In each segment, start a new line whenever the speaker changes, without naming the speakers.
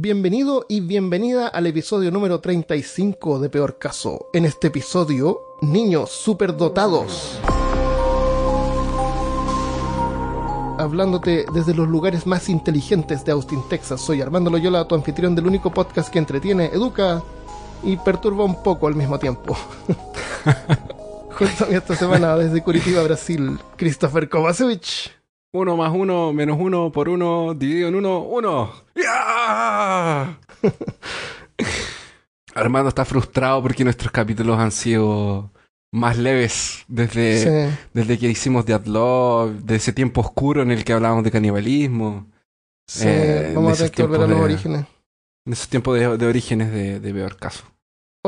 Bienvenido y bienvenida al episodio número 35 de Peor Caso. En este episodio, niños superdotados. Hablándote desde los lugares más inteligentes de Austin, Texas. Soy Armando Loyola, tu anfitrión del único podcast que entretiene, educa y perturba un poco al mismo tiempo. Junto a mí esta semana desde Curitiba, Brasil, Christopher Kovacevic.
Uno más uno menos uno por uno dividido en uno, uno. ¡Ya! Armando está frustrado porque nuestros capítulos han sido más leves desde,
Sí.
desde que hicimos Dead Love, de ese tiempo oscuro en el que hablábamos de canibalismo,
Sí,
Eh,
vamos a tener que volver a los orígenes.
en esos tiempos de, de orígenes de, de peor caso.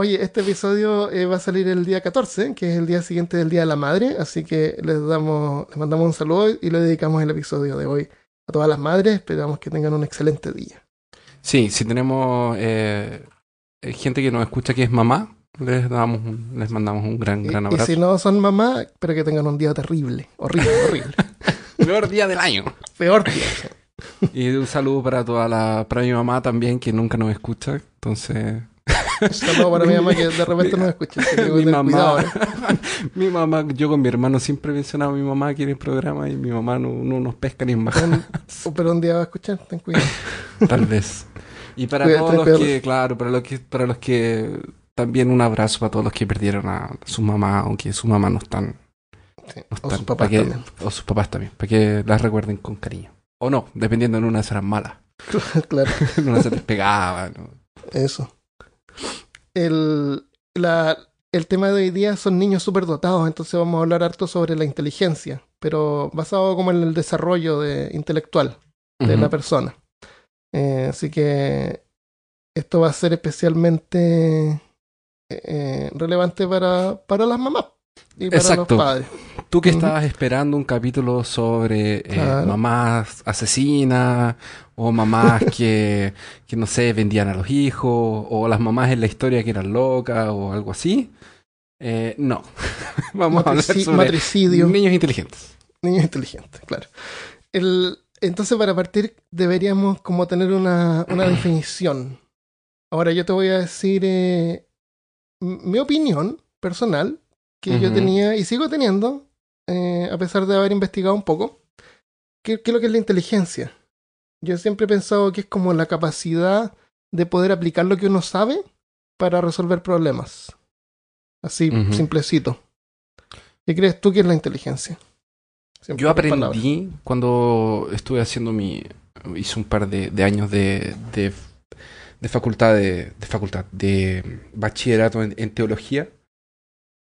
Oye, este episodio eh, va a salir el día 14, que es el día siguiente del Día de la Madre, así que les damos, les mandamos un saludo y le dedicamos el episodio de hoy a todas las madres. Esperamos que tengan un excelente día.
Sí, si tenemos eh, eh, gente que nos escucha que es mamá, les damos un- les mandamos un gran,
Y,
gran
y
abrazo.
si no son mamá, espero que tengan un día terrible, horrible, horrible.
Peor día del año.
Peor día.
Y un saludo para toda la, para mi mamá también, que nunca nos escucha. Entonces,
Un saludo para mi mamá que de repente nos escucha. así que
mi mamá, mi mamá, yo con mi hermano siempre mencionaba a mi mamá aquí en el programa y mi mamá no, no nos pesca ni en baja,
Un- Pero un día va a escuchar, ten cuidado.
tal vez. Y para todos los que, claro, para los que, para los que, también un abrazo para todos los que perdieron a su mamá, aunque su mamá no están,
Sí,
no
O sus papás
que-
también.
o sus papás también, para que las recuerden con cariño. O no, dependiendo en una serán malas,
claro.
en una se les pegaba, ¿no?
Eso. El, la, el tema de hoy día son niños superdotados, entonces vamos a hablar harto sobre la inteligencia, pero basado como en el desarrollo de, intelectual de la persona. Eh, así que esto va a ser especialmente eh, relevante para, para las mamás y para
Exacto.
los padres.
Tú que estabas esperando un capítulo sobre eh, mamás asesinas o mamás que, que, no sé, vendían a los hijos o las mamás en la historia que eran locas o algo así. eh, no. Vamos a hablar sobre
matricidio.
niños inteligentes.
Niños inteligentes, claro. El, entonces, para partir, deberíamos como tener una, una definición. Ahora, yo te voy a decir eh, mi opinión personal, que yo tenía y sigo teniendo, eh, a pesar de haber investigado un poco. ¿Qué, ¿Qué es lo que es la inteligencia? Yo siempre he pensado que es como la capacidad de poder aplicar lo que uno sabe para resolver problemas. Así,
Ujú.
simplecito. ¿Qué crees tú que es la inteligencia? Siempre
Yo
palabras.
aprendí cuando estuve haciendo mi. Hice un par de, de años de, de, de facultad, de, de facultad, de bachillerato en, en teología.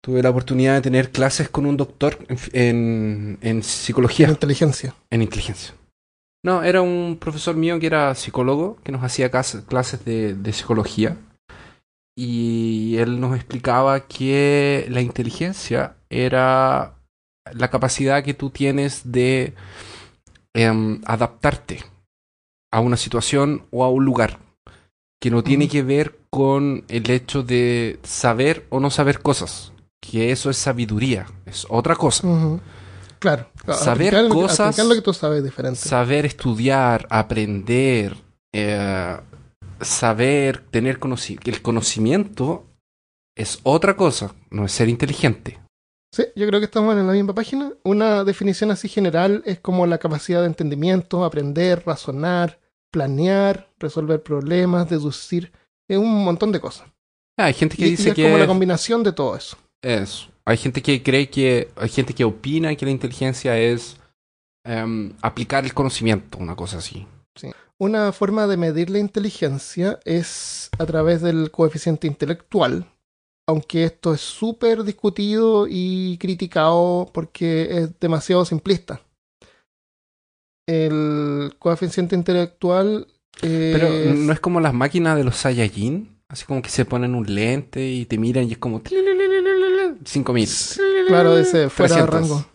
Tuve la oportunidad de tener clases con un doctor en, en, en psicología,
inteligencia.
en inteligencia. No, era un profesor mío que era psicólogo, que nos hacía clases de, de psicología. Y él nos explicaba que la inteligencia era la capacidad que tú tienes de em, adaptarte a una situación o a un lugar. Que no tiene que ver con el hecho de saber o no saber cosas. Que eso es sabiduría, es otra cosa.
Claro.
Saber
Aplicar lo que-
cosas-
aplicar lo que tú sabes diferente.
Saber estudiar, aprender, eh, saber, tener conocimiento. El conocimiento es otra cosa, no es ser inteligente.
Sí, yo creo que estamos en la misma página. Una definición así general es como la capacidad de entendimiento, aprender, razonar, planear, resolver problemas, deducir. Es un montón de cosas.
Ah, hay gente que
Y, y
dice
es
que
como la combinación de todo eso.
Eso. Hay gente que cree que, hay gente que opina que la inteligencia es em, aplicar el conocimiento, una cosa así.
Una forma de medir la inteligencia es a través del coeficiente intelectual, aunque esto es súper discutido y criticado porque es demasiado simplista. El coeficiente intelectual...
Pero no es como las máquinas de los Saiyajin, así como que se ponen un lente y te miran y es como 5000.
Claro, ese fuera de
300.
rango.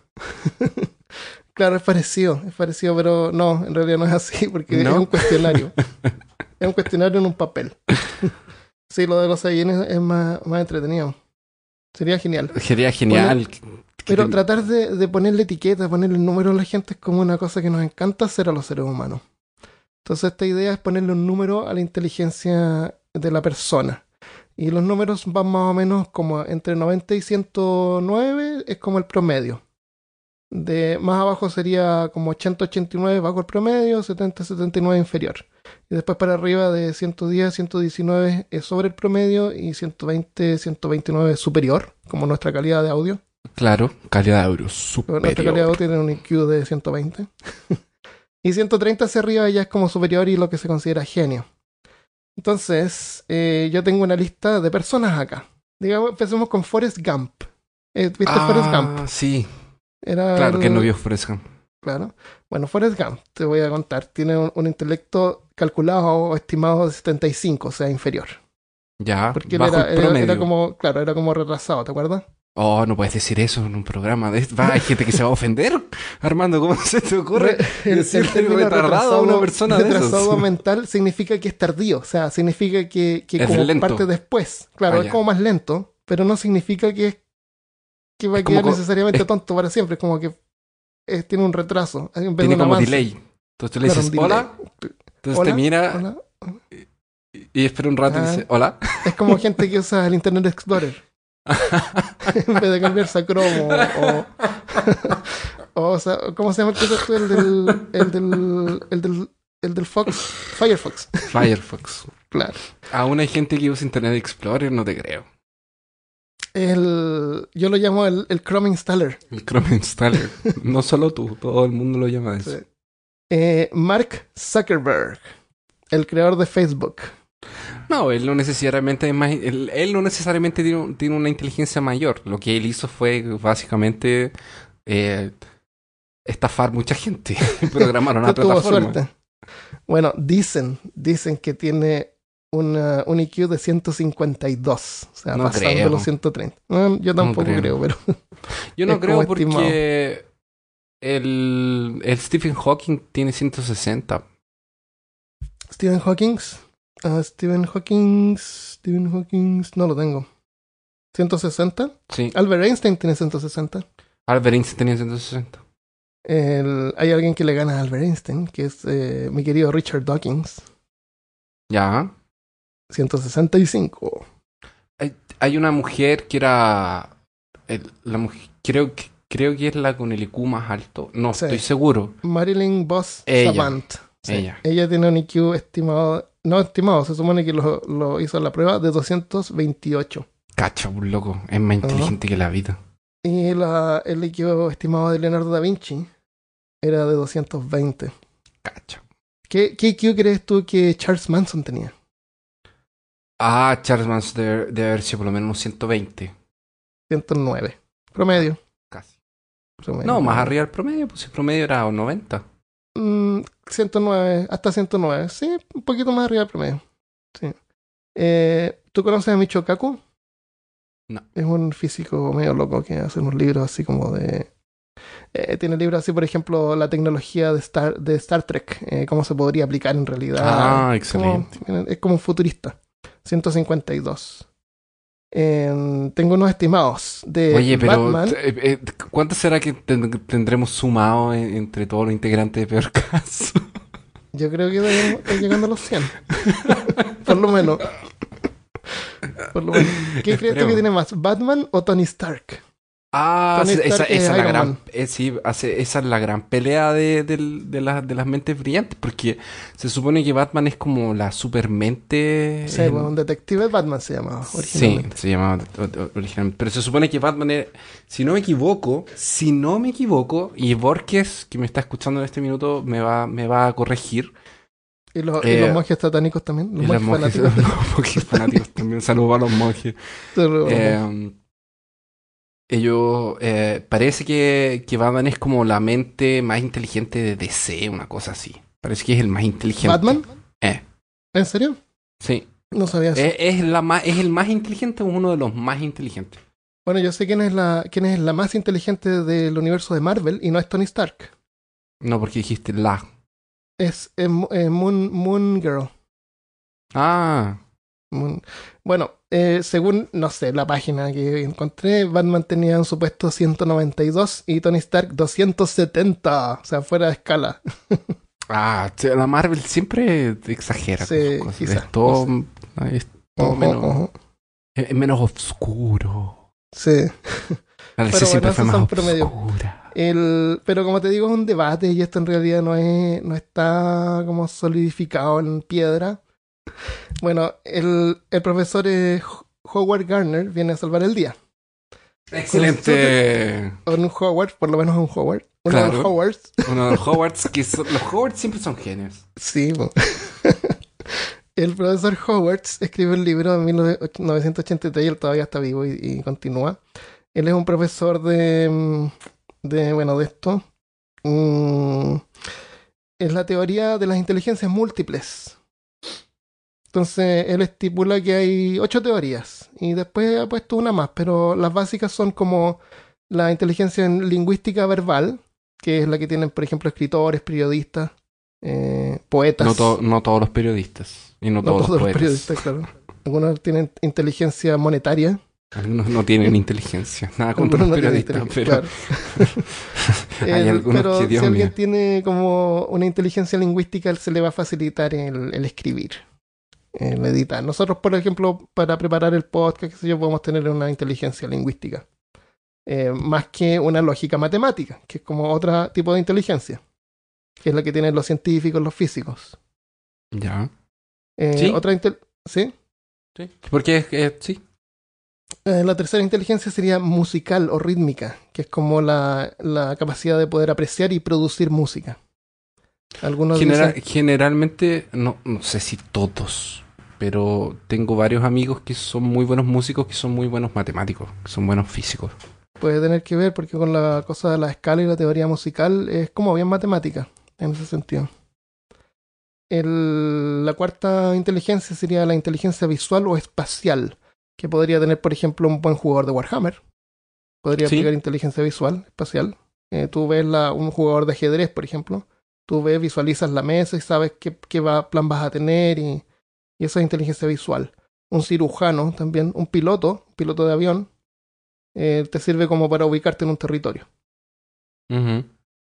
claro, es parecido, es parecido, pero no, en realidad no es así, porque
¿No?
es un cuestionario. es un cuestionario en un papel. sí, lo de los Saiyajines es más, más entretenido. Sería genial.
Sería genial.
Pero tratar de, de ponerle etiqueta, ponerle número a la gente es como una cosa que nos encanta hacer a los seres humanos. Entonces esta idea es ponerle un número a la inteligencia de la persona. Y los números van más o menos como entre 90 y 109 es como el promedio. De más abajo sería como 80, 89 bajo el promedio, 70, 79 inferior. Y después para arriba de 110, 119 es sobre el promedio y 120, 129 es superior, como nuestra calidad de audio.
Claro, calidad de audio
Pero nuestra calidad de audio
superior.
tiene un IQ de 120. y 130 hacia arriba ya es como superior y lo que se considera genio. Entonces, eh, yo tengo una lista de personas acá. Digamos, empecemos con Forrest Gump. Eh, ¿Viste Forrest Gump?
Ah, sí.
Era
Claro que
el-
no vio Forrest Gump.
Claro. Bueno, Forrest Gump, te voy a contar, tiene un, un intelecto calculado o estimado de 75, o sea, inferior.
Ya,
Porque él era,
el
era-
promedio.
era como, claro, era como retrasado, ¿te acuerdas?
Oh, no puedes decir eso en un programa. De... Va, hay gente que se va a ofender. Armando, ¿cómo se te ocurre?
término
retardado a una persona de
retrasado mental significa que es tardío, o sea, significa que, que
Es
como
lento.
parte después. Claro,
Ah,
es como más lento, pero no significa que, es- que va a
Es
quedar necesariamente
es-
tonto para siempre, es como que tiene un retraso. En vez de
Tiene
un
como
avance.
delay. Entonces tú le dices hola. Entonces
Hola,
te mira
hola.
y espera un rato y
Ah.
dice hola.
Es como gente que usa el Internet Explorer. En vez de cambiarse a Chrome o, o, o sea, ¿cómo se llama el del el del el del el del Fox Firefox
Firefox.
claro
Aún hay gente que usa Internet Explorer, no te creo.
el yo lo llamo el, el Chrome Installer
El Chrome Installer. no solo tú, todo el mundo lo llama eso.
Sí. Eh, Mark Zuckerberg el creador de Facebook
No, él no necesariamente él, él no necesariamente tiene, un- tiene una inteligencia mayor. Lo que él hizo fue básicamente eh, estafar mucha gente. Programar una
tuvo
plataforma.
suerte bueno dicen dicen que tiene una, un IQ de 152 o sea
No
pasando
creo.
los 130 No, yo tampoco
creo.
creo pero
Yo no creo porque
estimado.
el, el Stephen Hawking tiene 160.
Stephen Hawking. Ah, Stephen Hawking. Stephen Hawking. No lo tengo. 160.
Sí,
Albert Einstein tiene 160.
Albert Einstein tenía 160.
El- hay alguien que le gana a Albert Einstein, que es eh, mi querido Richard Dawkins.
Ya.
165.
Hay, hay una mujer que era. el- la mujer, creo, que, creo que es la con el IQ más alto. No,
Sí.
estoy seguro.
Marilyn Boss
Ella.
Savant. Sí.
Ella.
Ella tiene un IQ estimado. No estimado, se supone que lo, lo hizo la prueba de 228.
Cacha, un loco. Es más inteligente que la vida.
Y la, el IQ estimado de Leonardo da Vinci era de 220.
Cacha.
¿Qué, qué IQ crees tú que Charles Manson tenía?
Ah, Charles Manson debe, debe haber sido por lo menos unos 120.
109. Promedio.
Casi.
promedio.
No, más arriba del promedio, pues el promedio era 90.
Mm, 109, hasta 109. Sí, un poquito más arriba del promedio. Sí. Eh, ¿Tú conoces a Michio Kaku?
No.
Es un físico medio loco que hace unos libros así como de... eh, tiene libros así, por ejemplo, la tecnología de Star, de Star Trek, eh, cómo se podría aplicar en realidad.
Ah, excelente.
Como- es como un futurista. 152. Eh, tengo unos estimados de
Oye, pero
Batman.
eh, eh, ¿cuánto será que ten- tendremos sumado en- entre todos los integrantes de Peor Caso?
Yo creo que estar llegando a los 100. Por lo menos. Por lo menos. ¿Qué crees tú que tiene más? ¿Batman o Tony Stark?
Ah,
Tony
sí, esa,
Stark
esa
es
es la gran, eh, sí, hace- esa es la gran pelea de, del- de, las- de las mentes brillantes, porque se supone que Batman es como la supermente.
Sí,
en-
un detective Batman se llamaba
Sí,
originalmente.
se llamaba originalmente. Pero se supone que Batman es, si no me equivoco, si no me equivoco, y Borges, que me está escuchando en este minuto, me va, me va a corregir.
¿Y, los, y
Eh,
los monjes satánicos también. Los
y
monjes
monjes,
fanáticos.
los monjes fanáticos también. Saludos a los monjes.
Pero-
Eh, ellos, eh, parece que, que Batman es como la mente más inteligente de DC, una cosa así. Parece que es el más inteligente.
¿Batman?
Eh.
¿En serio?
Sí.
No sabía eso.
Es, es la más, es el más inteligente o uno de los más inteligentes.
Bueno, yo sé quién es, la, quién es la más inteligente del universo de Marvel y no es Tony Stark.
No, porque dijiste la.
Es eh, eh, Moon, Moon Girl.
Ah,
Moon- Bueno, eh, según, no sé, la página que encontré, Batman tenía en su puesto 192 y Tony Stark 270. O sea, fuera de escala.
Ah, la Marvel siempre exagera.
Sí,
con es todo,
no
es todo
Ojo,
menos,
ojo.
es es menos oscuro.
Sí. Pero
siempre
bueno,
fue más oscura.
El, pero como te digo, es un debate y esto en realidad no, es, no está como solidificado en piedra. Bueno, el, el profesor eh, Ho- Howard Gardner viene a salvar el día.
Excelente.
Un Howard, por lo menos un Howard. Uno de los
Claro.
Howards.
Uno de los Howards, que son- los Howards siempre son genios.
Sí. El profesor Howards escribe el libro en 1983 y él todavía está vivo y, y continúa. Él es un profesor de, mm, de bueno, de esto. Mm, es la teoría de las inteligencias múltiples. Entonces, él estipula que hay ocho teorías y después ha puesto una más, pero las básicas son como la inteligencia en lingüística verbal, que es la que tienen, por ejemplo, escritores, periodistas, eh, poetas.
No, to- no todos los periodistas. Y no,
No
todos,
todos
los
los
poetas.
periodistas, claro. Algunos tienen inteligencia monetaria.
Algunos no tienen inteligencia. Nada contra
algunos
los periodistas, pero
claro.
hay
El-
algunos
pero
que,
si alguien tiene como una inteligencia lingüística, se le va a facilitar el, el escribir, editar. Nosotros, por ejemplo, para preparar el podcast, qué sé yo, podemos tener una inteligencia lingüística. Eh, más que una lógica matemática, que es como otro tipo de inteligencia, que es la que tienen los científicos, los físicos.
Ya.
Eh,
¿Sí?
Otra ¿Sí?
Sí. Porque es que sí.
Eh, la tercera inteligencia sería musical o rítmica, que es como la, la capacidad de poder apreciar y producir música. Algunos
Genera-
dicen,
generalmente, no, no sé si todos, pero tengo varios amigos que son muy buenos músicos, que son muy buenos matemáticos, que son buenos físicos.
puede tener que ver porque con la cosa de la escala y la teoría musical es como bien matemática en ese sentido. El- la cuarta inteligencia sería la inteligencia visual o espacial, que podría tener, por ejemplo, un buen jugador de Warhammer. Podría
Sí.
aplicar inteligencia visual, espacial. Eh, tú ves la, un jugador de ajedrez, por ejemplo. Tú ves, visualizas la mesa y sabes qué, qué va- plan vas a tener y, y eso es inteligencia visual. Un cirujano también, un piloto, un piloto de avión, eh, te sirve como para ubicarte en un territorio.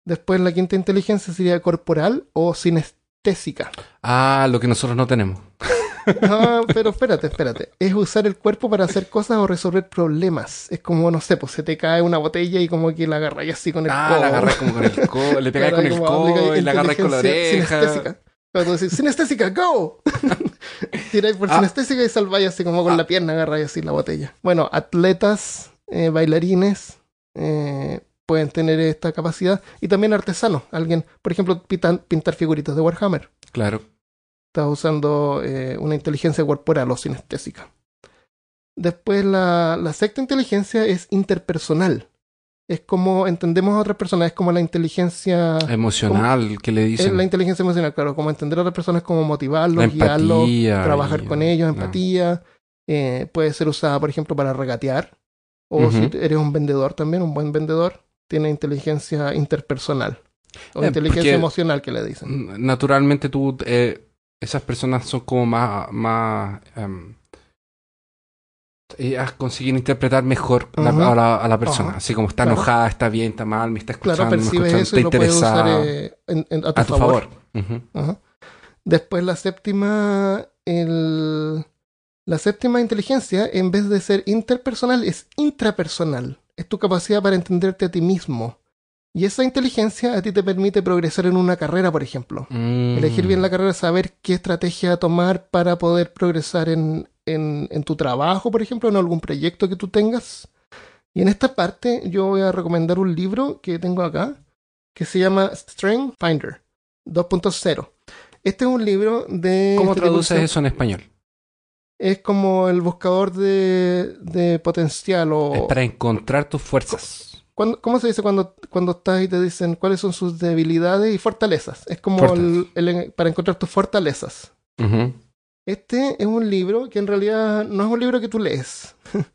Después la quinta inteligencia sería corporal o sinestésica.
Ah, lo que nosotros no tenemos.
No, pero espérate, espérate. Es usar el cuerpo para hacer cosas o resolver problemas. Es como, no sé, pues se te cae una botella y como que la agarras así con el
Ah,
codo.
la agarras como con el codo, le pegas
Claro,
con el codo y la agarras con la oreja.
Sinestésica. Cuando decís, sinestésica, go. Tiráis por
Ah.
sinestésica y salváis así como con
Ah.
la pierna, agarráis así la botella. Bueno, atletas, eh, bailarines, eh, pueden tener esta capacidad. Y también artesanos. Alguien, por ejemplo, pintan- pintar figuritas de Warhammer.
Claro.
Estás usando eh, una inteligencia corporal o sinestésica. Después la, la sexta inteligencia es interpersonal. Es como entendemos a otras personas, es como la inteligencia...
Emocional, que le
Es
dicen.
la inteligencia emocional, claro, como entender a otras personas, como motivarlos, guiarlos, trabajar
y-
con ellos,
no.
empatía. Eh, puede ser usada, por ejemplo, para regatear. O si eres un vendedor también, un buen vendedor, tiene inteligencia interpersonal. O
Eh,
inteligencia emocional que le dicen.
Naturalmente tú, eh, esas personas son como más, más ellas consiguen interpretar mejor la- a, la, a la persona. Así como está
Claro.
enojada, está bien, está mal, me está escuchando,
Claro,
me
percibes
escucha,
eso y
está
lo puedes usar
interesada.
eh, en- en- a tu,
a tu
favor. Después la séptima, el, la séptima inteligencia, en vez de ser interpersonal, es intrapersonal. Es tu capacidad para entenderte a ti mismo. Y esa inteligencia a ti te permite progresar en una carrera, por ejemplo.
Mm.
Elegir bien la carrera, saber qué estrategia tomar para poder progresar en, en, en tu trabajo, por ejemplo, en algún proyecto que tú tengas. Y en esta parte yo voy a recomendar un libro que tengo acá, que se llama Strength Finder 2.0. Este es un libro de...
¿Cómo
este
traduces eso en español?
Es como el buscador de, de potencial o...
Es para encontrar tus fuerzas.
¿Cuándo- ¿Cómo se dice cuando, cuando estás y te dicen cuáles son sus debilidades y fortalezas? Es como el- el- para encontrar tus fortalezas.
Ujú.
Este es un libro que en realidad no es un libro que tú lees.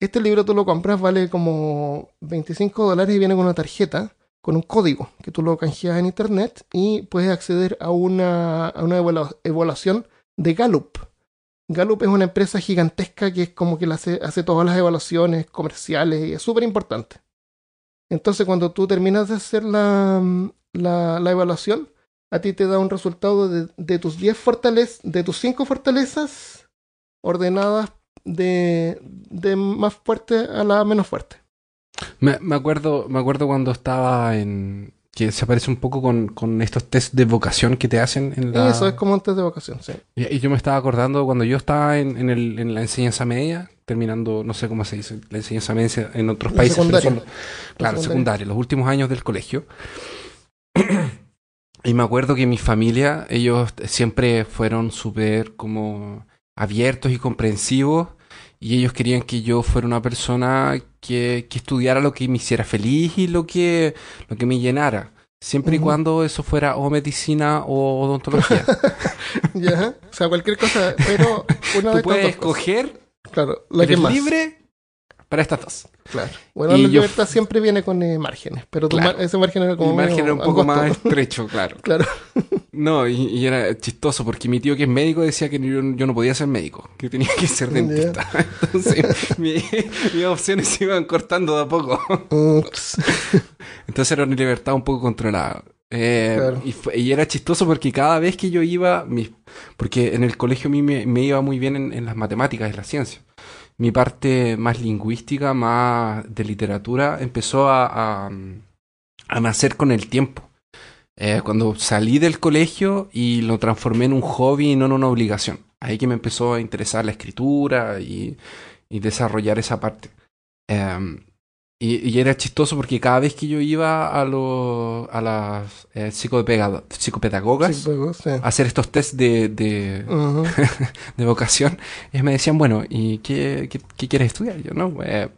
Este libro tú lo compras, vale como 25 dólares y viene con una tarjeta, con un código que tú lo canjeas en internet y puedes acceder a una, a una evalua- evaluación de Gallup. Gallup es una empresa gigantesca que es como que hace, hace todas las evaluaciones comerciales y es súper importante. Entonces cuando tú terminas de hacer la, la, la evaluación, a ti te da un resultado de, de tus 10 fortalezas, de tus 5 fortalezas ordenadas de, de más fuerte a la menos fuerte.
Me, me acuerdo, me acuerdo cuando estaba en. que se parece un poco con, con estos test de vocación que te hacen en la.
Eso es como un test de vocación, sí.
Y, y yo me estaba acordando cuando yo estaba en, en, el, en la enseñanza media, terminando, no sé cómo se dice, la enseñanza media en otros
La
países. pero
secundaria.
son claro,
secundaria,
los últimos años del colegio. y me acuerdo que mi familia, ellos siempre fueron súper como abiertos y comprensivos. Y ellos querían que yo fuera una persona que, que estudiara lo que me hiciera feliz y lo que, lo que me llenara. Siempre y
Ujú.
cuando eso fuera o medicina o odontología.
Ya, o sea, cualquier cosa, pero una
Tú
de
puedes escoger,
Claro, la que más.
libre para estas dos.
Claro. Bueno,
Y
la libertad siempre viene con eh, márgenes, pero tu
Claro.
mar- ese margen era como
Mi margen era un poco
angosto.
más estrecho, claro.
Claro.
No, y, y era chistoso porque mi tío que es médico decía que yo, yo no podía ser médico, que tenía que ser dentista. Entonces mi- mis opciones se iban cortando de a poco. Entonces era una libertad un poco controlada. Eh,
Claro.
y, fue- y era chistoso porque cada vez que yo iba, mi- porque en el colegio a mí me, me iba muy bien en, en las matemáticas, en la ciencia. Mi parte más lingüística, más de literatura, empezó a, a, nacer con el tiempo. Eh, cuando salí del colegio y lo transformé en un hobby y no en una obligación. Ahí que me empezó a interesar la escritura y, y desarrollar esa parte. Em, y, y era chistoso porque cada vi que yo iba a, los a las eh, psicopedagogas
Sí,
a hacer estos test de, de,
Ujú.
de vocación, ellos me decían, bueno, ¿y qué, qué, qué quieres estudiar? Y yo, no, eh,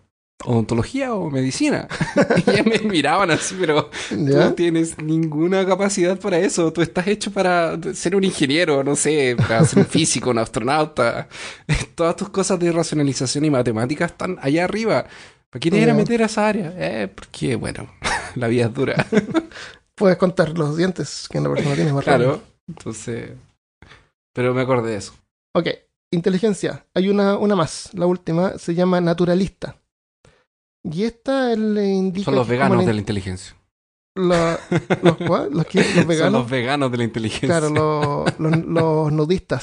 odontología o medicina. y me miraban así, pero tú no
¿Ya?
tienes ninguna capacidad para eso. Tú estás hecho para ser un ingeniero, no sé, para ser un físico, un astronauta. Todas tus cosas de racionalización y matemáticas están allá arriba. ¿Para qué te a meter a esa área? Eh, porque, bueno, la vida es dura.
Puedes contar los dientes que una persona tiene más rápido.
claro. Entonces, pero me acordé de eso.
Ok, inteligencia. Hay una, una más, la última, se llama naturalista. Y esta le indica.
Son los veganos de la inteligencia.
la- ¿Los cuál? ¿Los qué? ¿Los
Son
veganos?
los veganos de la inteligencia.
Claro, los, los, los nudistas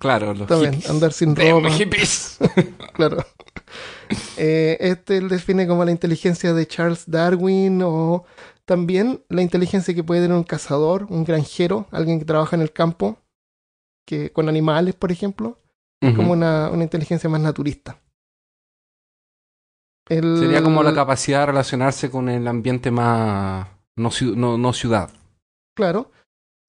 Claro, los
también,
hippies.
andar sin ropa.
hippies.
Claro. Eh, este él define como la inteligencia de Charles Darwin o también la inteligencia que puede tener un cazador, un granjero, alguien que trabaja en el campo, que con animales, por ejemplo, como
Ujú.
una, una inteligencia más naturista. El-
Sería como la capacidad de relacionarse con el ambiente más... No, no, no ciudad.
Claro.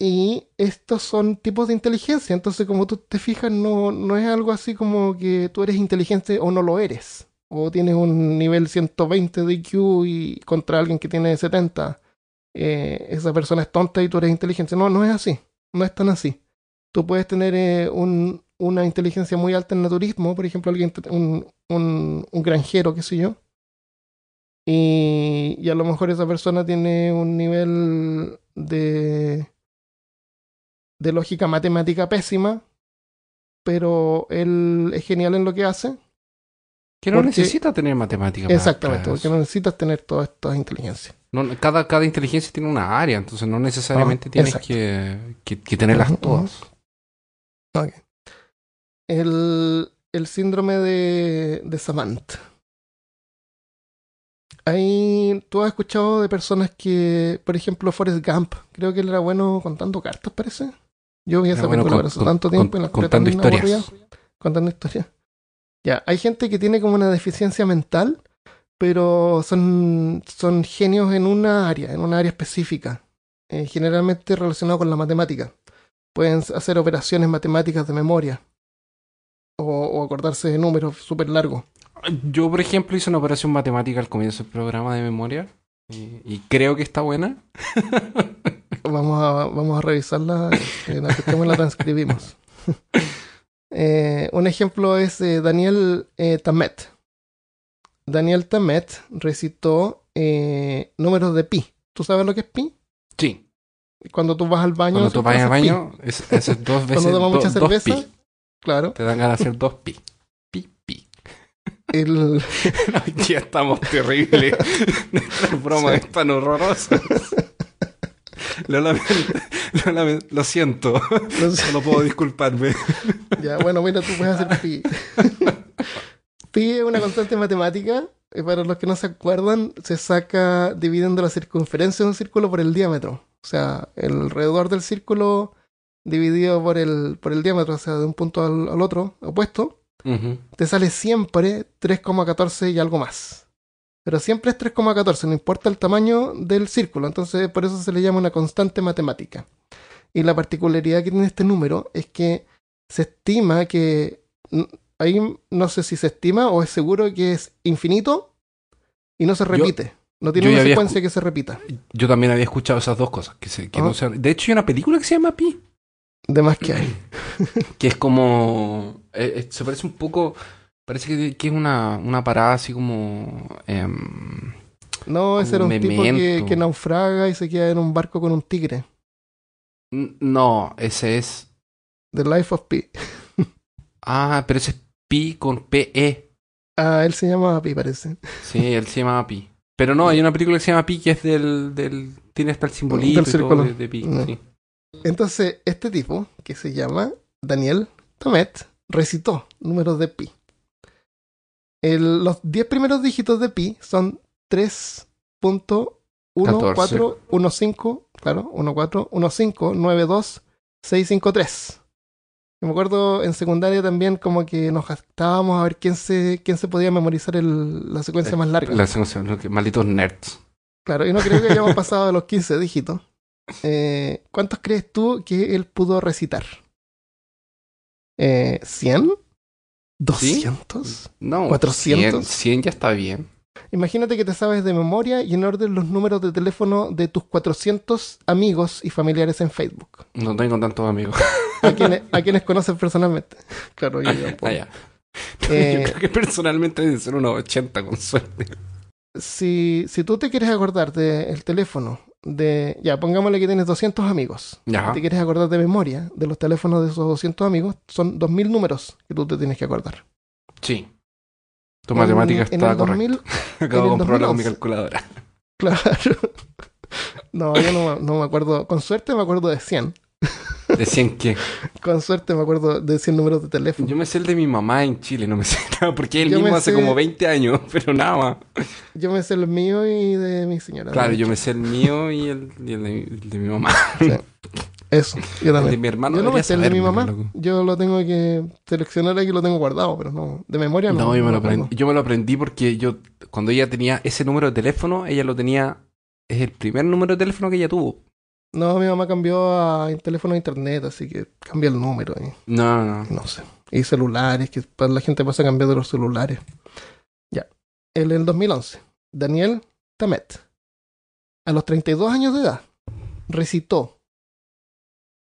Y estos son tipos de inteligencia. Entonces, como tú te fijas, no, no es algo así como que tú eres inteligente o no lo eres. O tienes un nivel 120 de IQ y contra alguien que tiene 70. eh, esa persona es tonta y tú eres inteligente. No, no es así. No es tan así. Tú puedes tener eh, un- una inteligencia muy alta en naturismo, por ejemplo, alguien, un, un, un granjero, qué sé yo. Y, y a lo mejor esa persona tiene un nivel de, de lógica matemática pésima, pero él es genial en lo que hace.
Que no
Porque-
necesita tener matemáticas.
Exactamente, porque no necesitas tener todas estas inteligencias.
No, cada, cada inteligencia tiene una área, entonces no necesariamente
Ah,
tienes que, que, que tenerlas todas.
El, el síndrome de, de Savant. Ahí tú has escuchado de personas que, por ejemplo, Forrest Gump, creo que él era bueno contando cartas, parece. Yo vi esa
bueno
película
con-
hace
con-
tanto
con-
tiempo y la encontré
contando
tan aburrida.
historias.
Contando historias. Ya, hay gente que tiene como una deficiencia mental, pero son, son genios en una área, en una área específica, eh, generalmente relacionado con la matemática. Pueden hacer operaciones matemáticas de memoria o, o acordarse de números súper largos.
Yo, por ejemplo, hice una operación matemática al comienzo del programa de memoria y, y creo que está buena.
Vamos a, vamos a revisarla, eh, la transcribimos. Eh, un ejemplo es eh, Daniel eh, Tamet. Daniel Tamet recitó eh, números de pi. ¿Tú sabes lo que es pi?
Sí.
Cuando tú vas al baño.
Cuando tú vas al baño, es, es dos veces
Cuando tomas
do-
mucha cerveza.
pi.
Claro.
Te dan ganas de hacer dos pi. Pi, pi.
El,
día estamos terribles. Nuestras bromas
Sí.
están horrorosas. Lo lamento, Lo, siento.
No sé.
Puedo disculparme.
Ya, bueno, mira, tú puedes hacer pi. pi es una constante matemática. y para los que no se acuerdan, se saca dividiendo la circunferencia de un círculo por el diámetro. O sea, el alrededor del círculo dividido por el, por el diámetro, o sea, de un punto al, al otro, opuesto, te sale siempre 3,14 y algo más. Pero siempre es 3,14, no importa el tamaño del círculo. Entonces, por eso se le llama una constante matemática. Y la particularidad que tiene este número es que se estima que. Ahí no sé si se estima o es seguro que es infinito y no se repite. no tiene una secuencia que se repita.
Yo también había escuchado esas dos cosas. Que se, que
Ah.
no se- de hecho, hay una película que se llama Pi.
De más que hay.
Que es como. eh, eh, se parece un poco. Parece que, que es una, una parada así como. em,
No, ese era un tipo que, naufraga y se queda en un barco con un tigre.
no, ese es.
The Life of Pi.
Ah, pero ese es Pi con PE.
Ah, él se llama Pi, parece.
Sí, él se llama Pi. Pero no, hay una película que se llama Pi que es del. del tiene hasta el simbolito
Del
y todo
círculo.
de, de Pi.
No.
sí.
Entonces, este tipo, que se llama Daniel Tomet, recitó números de pi. El- los 10 primeros dígitos de pi son 3.1415, claro, 141592653. Yo me acuerdo en secundaria también como que nos gastábamos a ver quién se, quién se podía memorizar el- la secuencia más larga.
La secuencia, malditos nerds.
Claro, y no creo que hayamos pasado de los 15 dígitos. Eh, ¿Cuántos crees tú que él pudo recitar? Eh, ¿100? ¿200?
No,
400.
100, 100 ya está bien.
Imagínate que te sabes de memoria y en orden los números de teléfono de tus 400 amigos y familiares en Facebook.
No tengo tantos amigos.
A quienes, a quienes conoces personalmente. Claro, yo tampoco.
Ah, ya.
Eh,
Yo creo que personalmente debe ser unos 80 con suerte.
si, si tú te quieres acordar del teléfono de... Ya, pongámosle que tienes 200 amigos.
Ya.
te quieres acordar de memoria de los teléfonos de esos 200 amigos, son 2000 números que tú te tienes que acordar.
Sí. Tu matemática
En- en
está correcta.
2000,
Acabo de comprobarla con mi
2011.
calculadora.
claro. No, yo no, me- no me acuerdo. Con suerte me acuerdo de 100.
Decían que
Con suerte me acuerdo de 100 números de teléfono.
yo me sé el de mi mamá en Chile, no me sé nada, porque él
Yo
mismo hace
sé-
como 20 años, pero nada más.
Yo me sé el mío y de mi señora.
Claro, yo me sé el mío y el, y el de, el de mi mamá.
Eso, yo
El de
también.
mi hermano
Yo no me sé el de mi mamá.
loco.
Yo lo tengo que seleccionar aquí, lo tengo guardado, pero no. De memoria no.
No, yo me, lo aprendí, yo me lo aprendí porque yo, cuando ella tenía ese número de teléfono, ella lo tenía, es el primer número de teléfono que ella tuvo.
No, mi mamá cambió a teléfono de internet, así que cambió el número. y-
No, no, no.
sé. Y celulares, que la gente pasa de los celulares. Ya. El, el 2011, Daniel Tamet, a los 32 años de edad, recitó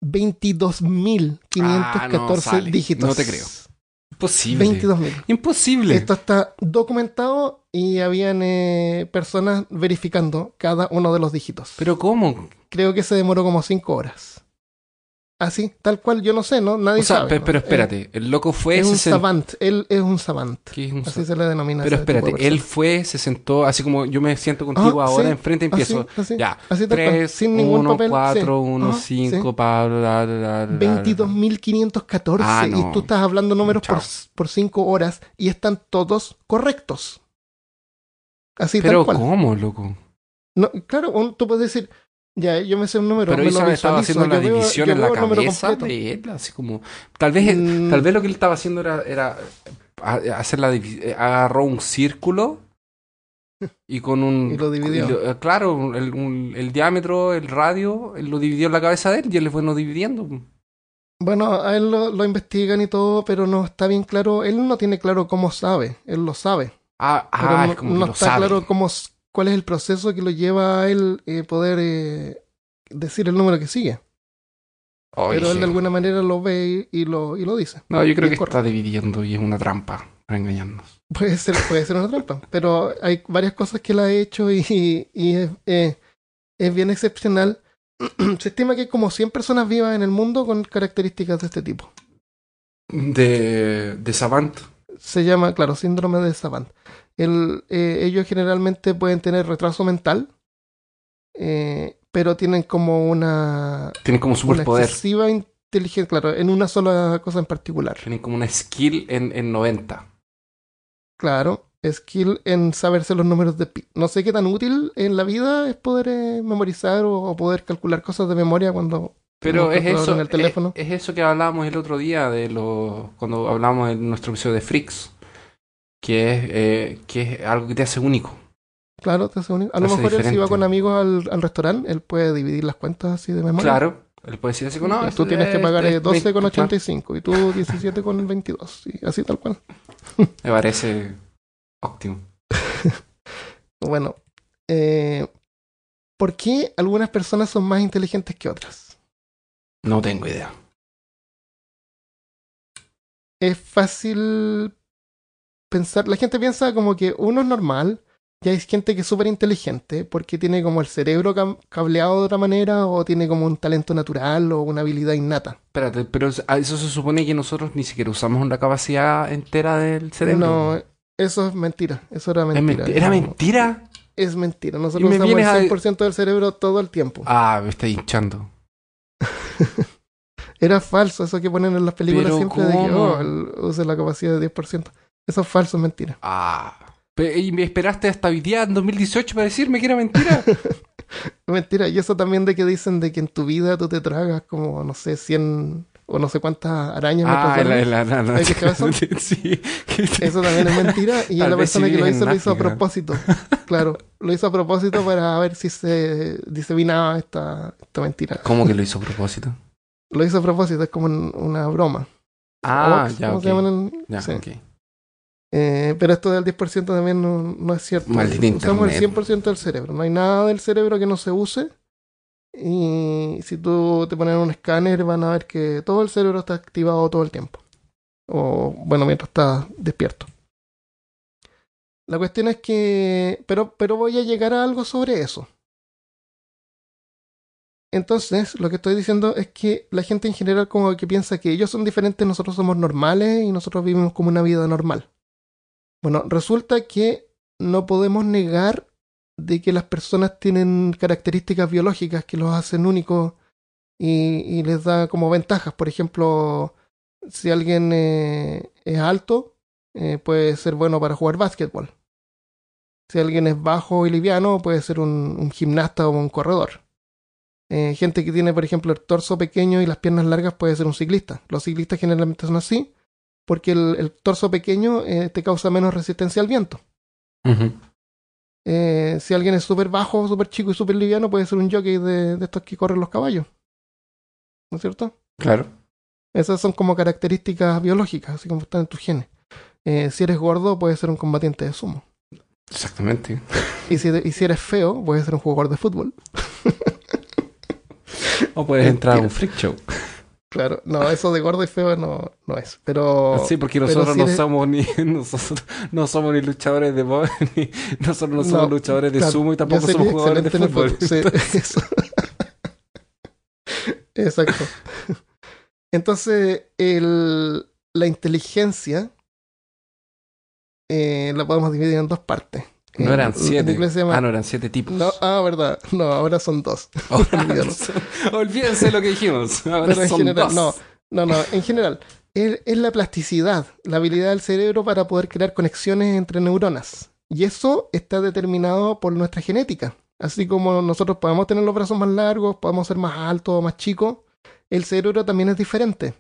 22.514
Ah, no,
dígitos.
No te creo. Imposible.
22.000.
Imposible.
Esto está documentado y habían eh, personas verificando cada uno de los dígitos.
Pero ¿cómo?
Creo que se demoró como 5 horas. Así, tal cual, yo no sé, ¿no? Nadie
O sea,
sabe.
pero
Eh,
espérate, el loco fue...
es un
60
savant. Él es un savant.
¿Qué es un
Así se le denomina.
Pero
de
espérate, él fue, se sentó, así como yo me siento contigo
Ah,
ahora,
sí.
enfrente empiezo.
Así, así,
Ya,
así tal cual,
3,
sin ningún
1,
papel.
4,
sí.
1,
Ajá,
5,
sí.
pa, bla, bla, bla, bla, bla.
22.514
Ah, no.
y tú estás hablando números por, por 5 horas y están todos correctos. Así
Pero
tal cual.
¿cómo, loco?
No, claro, un- tú puedes decir, ya, yo me sé un número,
Pero Isabel estaba haciendo la
yo veo-
división en la cabeza de él, así como... Tal vez,
Mm,
tal vez lo que él estaba haciendo era, era hacer la eh, agarró un círculo y con un...
Y lo dividió.
y lo- eh, claro, el, un- el diámetro, el radio, él lo dividió en la cabeza de él y él le fue no dividiendo.
Bueno, a él lo, lo investigan y todo, pero no está bien claro. Él no tiene claro cómo sabe. Él lo sabe.
Ah,
Pero
ah,
no,
es como
no
que lo
está
sabe.
claro cómo, cuál es el proceso que lo lleva a él eh, poder eh, decir el número que sigue.
Oye,
Pero él de alguna manera lo ve y, y lo, y lo dice.
No, yo creo que
corre.
está dividiendo y es una trampa para engañarnos.
Puede ser, puede ser una trampa. Pero hay varias cosas que él ha hecho y, y es, eh, es bien excepcional. Se estima que hay como 100 personas vivas en el mundo con características de este tipo.
De, de Savant.
Se llama, claro, síndrome de Savant. El, eh, ellos generalmente pueden tener retraso mental, eh, pero tienen como una,
Tienen como
una
superpoder.
excesiva inteligencia, claro, en una sola cosa en particular.
Tienen como una skill en, en 90.
Claro, skill en saberse los números de pi. No sé qué tan útil en la vida es poder eh, memorizar o, o poder calcular cosas de memoria cuando
Pero es eso,
en el teléfono.
es, es eso que hablábamos el otro día de los cuando hablamos en nuestro episodio de Freaks, que es eh, que es algo que te hace único.
Claro, te hace único. A lo mejor él si va con amigos al, al restaurante, él puede dividir las cuentas así de memoria.
Claro, él puede decir así como, no,
tú tienes que pagar
es
eh,
20,
12,85 y tú 17,22 y así tal cual.
Me parece óptimo.
Bueno, eh, ¿por qué algunas personas son más inteligentes que otras?
No tengo idea.
Es fácil pensar, la gente piensa como que uno es normal y hay gente que es súper inteligente porque tiene como el cerebro cableado de otra manera o tiene como un talento natural o una habilidad innata.
Espérate, pero eso se supone que nosotros ni siquiera usamos la capacidad entera del cerebro.
No, eso es mentira, eso era
¿Es
mentira.
menti- ¿Era mentira?
Es mentira, nosotros usamos el 100% del cerebro todo el tiempo.
Ah, me está hinchando.
Era falso eso que ponen en las películas siempre de que
¿cómo?
oh, use la capacidad de 10%. Eso es falso, es mentira.
Ah. ¿Y me esperaste hasta hoy día, en 2018, para decirme que era mentira?
Mentira. Y eso también de que dicen de que en tu vida tú te tragas como, no sé, 100 o no sé cuántas arañas
ah, la, la, la, la-. Sí.
Eso también es mentira. Y la persona que lo hizo lo hizo a propósito. Claro, lo hizo a propósito para ver si se diseminaba esta, esta mentira.
¿Cómo que lo hizo a propósito?
Lo hizo a propósito, es como un- una broma.
Ah, ya,
¿cómo se llaman
Ya.
Eh, pero esto del 10% también no, no es cierto. Usamos el
internet.
100% del cerebro. No hay nada del cerebro que no se use. Y si tú te pones un escáner, van a ver que todo el cerebro está activado todo el tiempo. O, bueno, mientras estás despierto. La cuestión es que. Pero, pero voy a llegar a algo sobre eso. Entonces, lo que estoy diciendo es que la gente en general como que piensa que ellos son diferentes, nosotros somos normales y nosotros vivimos como una vida normal. Bueno, resulta que no podemos negar de que las personas tienen características biológicas que los hacen únicos y, les da como ventajas. Por ejemplo, si alguien eh, es alto, eh, puede ser bueno para jugar básquetbol. Si alguien es bajo y liviano, puede ser un, un gimnasta o un corredor. Eh, gente que tiene, por ejemplo, el torso pequeño y las piernas largas puede ser un ciclista. Los ciclistas generalmente son así porque el, el torso pequeño eh, te causa menos resistencia al viento. Eh, si alguien es súper bajo, súper chico y súper liviano, puede ser un jockey de, de estos que corren los caballos. ¿No es cierto?
Claro.
Esas son como características biológicas, así como están en tus genes. Eh, si eres gordo, puedes ser un combatiente de sumo.
Exactamente.
Y si, y si eres feo, puedes ser un jugador de fútbol.
O puedes entrar a un freak show.
Claro, no, eso de gordo y feo no, no es. Pero
Sí, porque nosotros
si
no
eres-
somos ni nosotros no somos ni luchadores de box, ni nosotros no somos
No,
luchadores de
claro,
sumo y tampoco somos jugadores de fútbol.
Sí, eso. Exacto. Entonces, el, la inteligencia eh, la podemos dividir en dos partes.
No
En-
eran siete.
llama-
Ah, no, eran siete tipos.
No, ah, verdad. No, ahora son dos.
Olvídense lo que dijimos. Ahora
Pero en
son
general,
dos.
no, no, no, en general. Es, es la plasticidad, la habilidad del cerebro para poder crear conexiones entre neuronas. Y eso está determinado por nuestra genética. Así como nosotros podemos tener los brazos más largos, podemos ser más altos o más chicos, el cerebro también es diferente.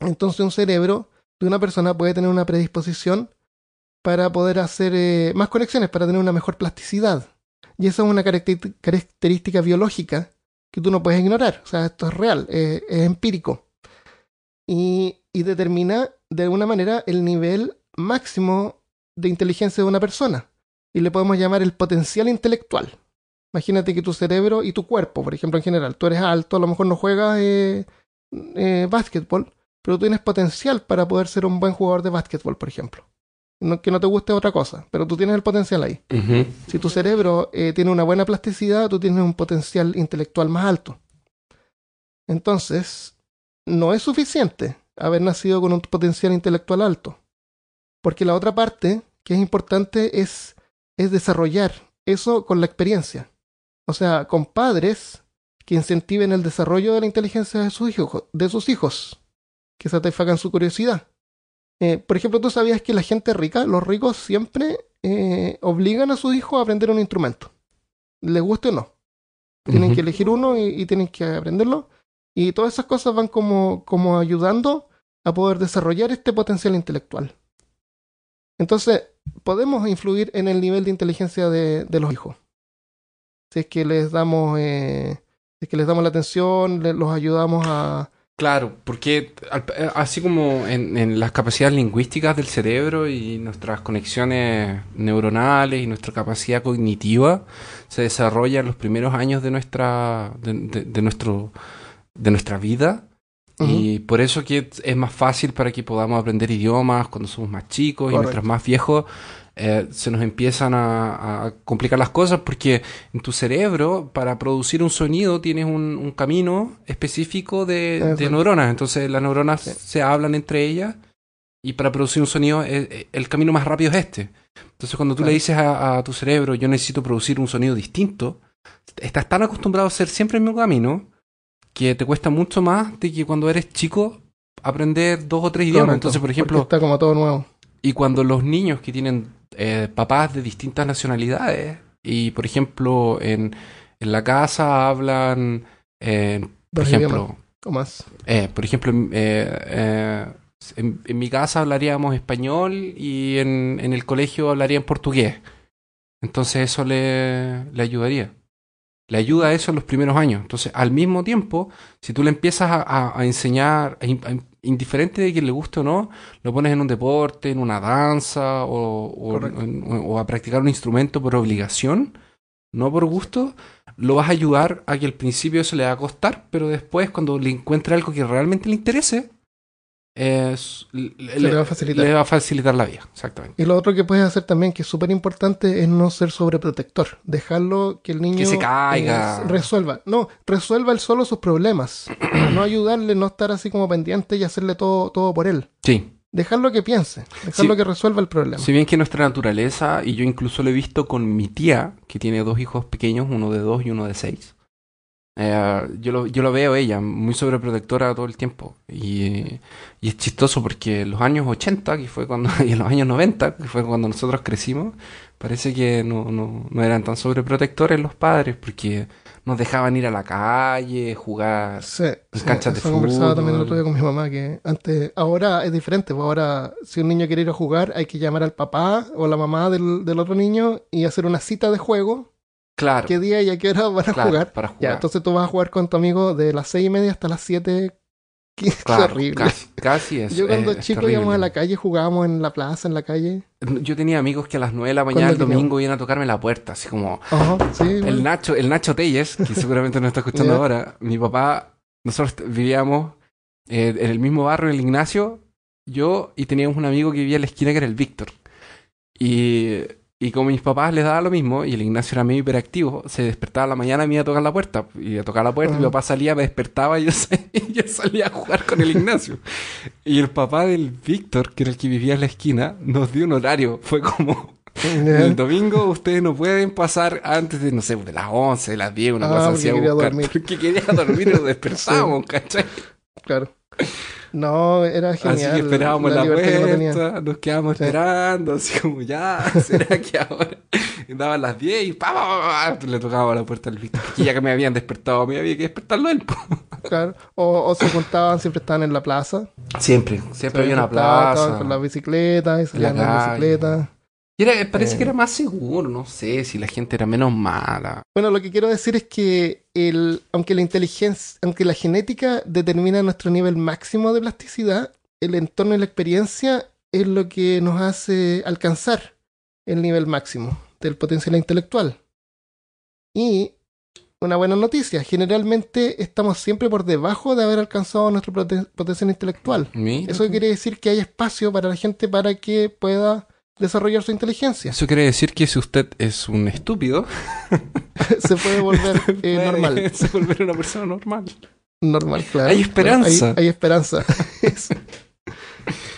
Entonces un cerebro de una persona puede tener una predisposición para poder hacer eh, más conexiones, para tener una mejor plasticidad. Y esa es una característica biológica que tú no puedes ignorar. O sea, esto es real, eh, es empírico. Y, y determina de alguna manera el nivel máximo de inteligencia de una persona. Y le podemos llamar el potencial intelectual. Imagínate que tu cerebro y tu cuerpo, por ejemplo, en general, tú eres alto, a lo mejor no juegas eh, eh, básquetbol, pero tú tienes potencial para poder ser un buen jugador de básquetbol, por ejemplo. No- que no te guste otra cosa, pero tú tienes el potencial ahí. Si tu cerebro eh, tiene una buena plasticidad, tú tienes un potencial intelectual más alto. Entonces, no es suficiente haber nacido con un potencial intelectual alto. Porque la otra parte, que es importante, es, es desarrollar eso con la experiencia. O sea, con padres que incentiven el desarrollo de la inteligencia de sus hijos, de sus hijos que satisfagan su curiosidad. Eh, por ejemplo, tú sabías que la gente rica, los ricos siempre eh, obligan a sus hijos a aprender un instrumento, les guste o no. Tienen que elegir uno y, y tienen que aprenderlo. Y todas esas cosas van como, como ayudando a poder desarrollar este potencial intelectual. Entonces, podemos influir en el nivel de inteligencia de, de los hijos. Si es que les damos, eh, si es que les damos la atención, los ayudamos a...
Claro, porque eh, así como en, en las capacidades lingüísticas del cerebro y nuestras conexiones neuronales y nuestra capacidad cognitiva se desarrolla en los primeros años de nuestra de, de- de nuestro de nuestra vida. Y por eso que es más fácil para que podamos aprender idiomas cuando somos más chicos y mientras más viejos eh, se nos empiezan a, a complicar las cosas porque en tu cerebro para producir un sonido tienes un, un camino específico de, neuronas entonces las neuronas
Sí.
se hablan entre ellas y para producir un sonido eh, eh, el camino más rápido es este entonces cuando tú le dices a, a tu cerebro yo necesito producir un sonido distinto estás tan acostumbrado a hacer siempre el mismo camino que te cuesta mucho más de que cuando eres chico aprender dos o tres idiomas.
Correcto,
Entonces, por ejemplo,
está como todo nuevo.
y cuando los niños que tienen eh, papás de distintas nacionalidades y, por ejemplo, en, en la casa hablan, eh, por
Dos
ejemplo,
más.
eh, por ejemplo, en, eh, eh, en, en mi casa hablaríamos español y en, en el colegio hablarían portugués. Entonces eso le, le ayudaría. Le ayuda a eso en los primeros años. Entonces, al mismo tiempo, si tú le empiezas a, a- a enseñar, a- indiferente de que le guste o no, lo pones en un deporte, en una danza o, o-
Correcto.
en- o a practicar un instrumento por obligación, no por gusto, lo vas a ayudar a que al principio eso le va a costar, pero después cuando le encuentre algo que realmente le interese, es- le,
va a facilitar.
le va a facilitar la vida. Exactamente.
Y lo otro que puedes hacer también, que es súper importante, es no ser sobreprotector. Dejarlo que el niño
Que se caiga.
eh, resuelva. No, resuelva él solo sus problemas. no ayudarle, no estar así como pendiente y hacerle todo, todo por él.
Sí.
Dejarlo que piense, dejarlo
Sí.
que resuelva el problema.
Si bien que nuestra naturaleza, y yo incluso lo he visto con mi tía, que tiene dos hijos pequeños, uno de dos y uno de seis. Eh, yo, lo, yo lo veo ella, muy sobreprotectora todo el tiempo. Y, y es chistoso porque en los años 80, que fue cuando, y en los años 90, que fue cuando nosotros crecimos, parece que no, no, no eran tan sobreprotectores los padres, porque nos dejaban ir a la calle, jugar.
Sí, sí,
canchas de
conversaba también el
fútbol.
otro día con mi mamá que antes, ahora es diferente, pues ahora si un niño quiere ir a jugar hay que llamar al papá o la mamá del, del otro niño y hacer una cita de juego,
Claro,
qué día y a qué hora van a
claro,
jugar.
para jugar.
Ya, entonces tú vas a jugar con tu amigo de las seis y media hasta las siete. Qué,
Claro,
horrible.
Casi, casi es.
Yo cuando
es- es
chico íbamos a la calle, jugábamos en la plaza, en la calle.
Yo tenía amigos que a las 9 de la mañana el domingo iban a tocarme la puerta, así como
sí.
el
bueno.
Nacho, el Nacho Telles, que seguramente no está escuchando ahora. Mi papá, nosotros vivíamos eh, en el mismo barrio, el Ignacio, yo y teníamos un amigo que vivía en la esquina que era el Víctor. Y, y como mis papás les daba lo mismo, y el Ignacio era medio hiperactivo, se despertaba a la mañana y me iba a tocar la puerta. Y a tocar la puerta, mi papá salía, me despertaba y yo, salía a jugar con el Ignacio. Y el papá del Víctor, que era el que vivía en la esquina, nos dio un horario. Fue como, el domingo ustedes no pueden pasar antes de, no sé, de las 11, de las 10, una
Ah,
cosa
porque
así a
quería dormir.
Porque quería dormir y nos despertábamos, ¿cachai?
Claro. No, era genial.
Así que esperábamos la,
que tenía.
vuelta, nos quedábamos
Sí.
esperando, así como ya, ¿será que ahora? Y daban las 10 y pa, pa, pa, pa, le tocaba la puerta al Víctor. Que ya que me habían despertado, me había que despertarlo él.
Claro. O, o se juntaban, siempre estaban en la plaza.
Siempre, siempre había una
juntaban, estaban
plaza.
Con la bicicleta y salían en la
calle.
bicicleta.
Y era- parece
Eh.
que era más seguro, no sé, si la gente era menos mala.
Bueno, lo que quiero decir es que el, aunque la inteligencia, aunque la genética determina nuestro nivel máximo de plasticidad, el entorno y la experiencia es lo que nos hace alcanzar el nivel máximo del potencial intelectual. Y una buena noticia, generalmente estamos siempre por debajo de haber alcanzado nuestro poten- potencial intelectual.
Mira
Eso quiere decir que hay espacio para la gente para que pueda desarrollar su inteligencia.
Eso quiere decir que si usted es un estúpido,
Se puede volver eh,
puede
normal.
se volver una persona normal.
Normal, claro.
Hay esperanza.
Hay, hay esperanza. Eso.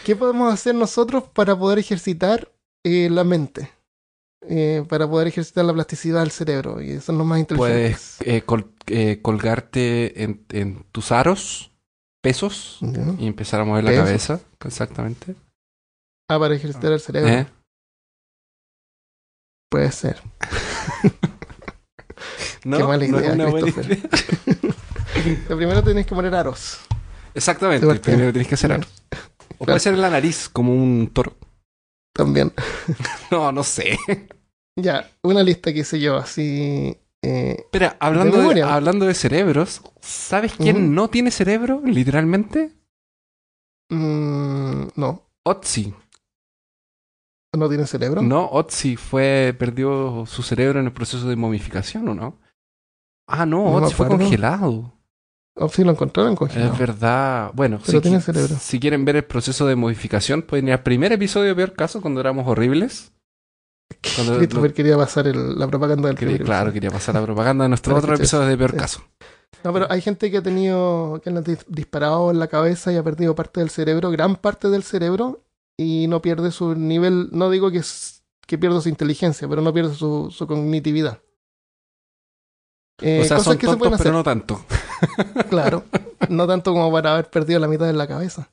¿Qué podemos hacer nosotros para poder ejercitar eh, la mente? eh, para poder ejercitar la plasticidad del cerebro y son los más inteligentes.
Puedes eh, col- colgarte en, en tus aros, pesos, y empezar a mover la cabeza. Exactamente.
Ah, para ejercitar el cerebro.
¿Eh?
Puede ser.
No,
Qué mala
no
idea,
buena
Christopher.
idea.
Lo primero tienes que poner aros.
Exactamente.
Sebastián.
Primero tienes que hacer algo. O puede ser en la nariz, como un toro.
También.
No, no sé.
Ya, una lista que hice yo así. eh,
Espera, hablando de, hablando de cerebros, ¿sabes quién no tiene cerebro, literalmente?
mm, no,
Otzi.
No tiene cerebro.
No, Otzi fue, perdió su cerebro en el proceso de momificación, ¿o no? Ah, no,
No
Otzi fue congelado.
O si lo encontraron congelado.
Es verdad. Bueno,
Pero
si,
tiene
qui-
cerebro.
si quieren ver el proceso de modificación, pueden ir al primer episodio de Peor Caso, cuando éramos horribles. Cuando
Christopher
lo-
quería pasar el- la propaganda del
Quería- claro, quería pasar la propaganda de nuestro otro episodio de Peor. Caso.
No, pero hay gente que ha tenido, que han dis- disparado en la cabeza y ha perdido parte del cerebro, gran parte del cerebro, y no pierde su nivel, no digo que, que pierda su inteligencia, pero no pierde su, su cognitividad. Eh,
o sea,
cosas
son
que se pueden hacer,
pero no tanto.
claro. No tanto como para haber perdido la mitad de la cabeza.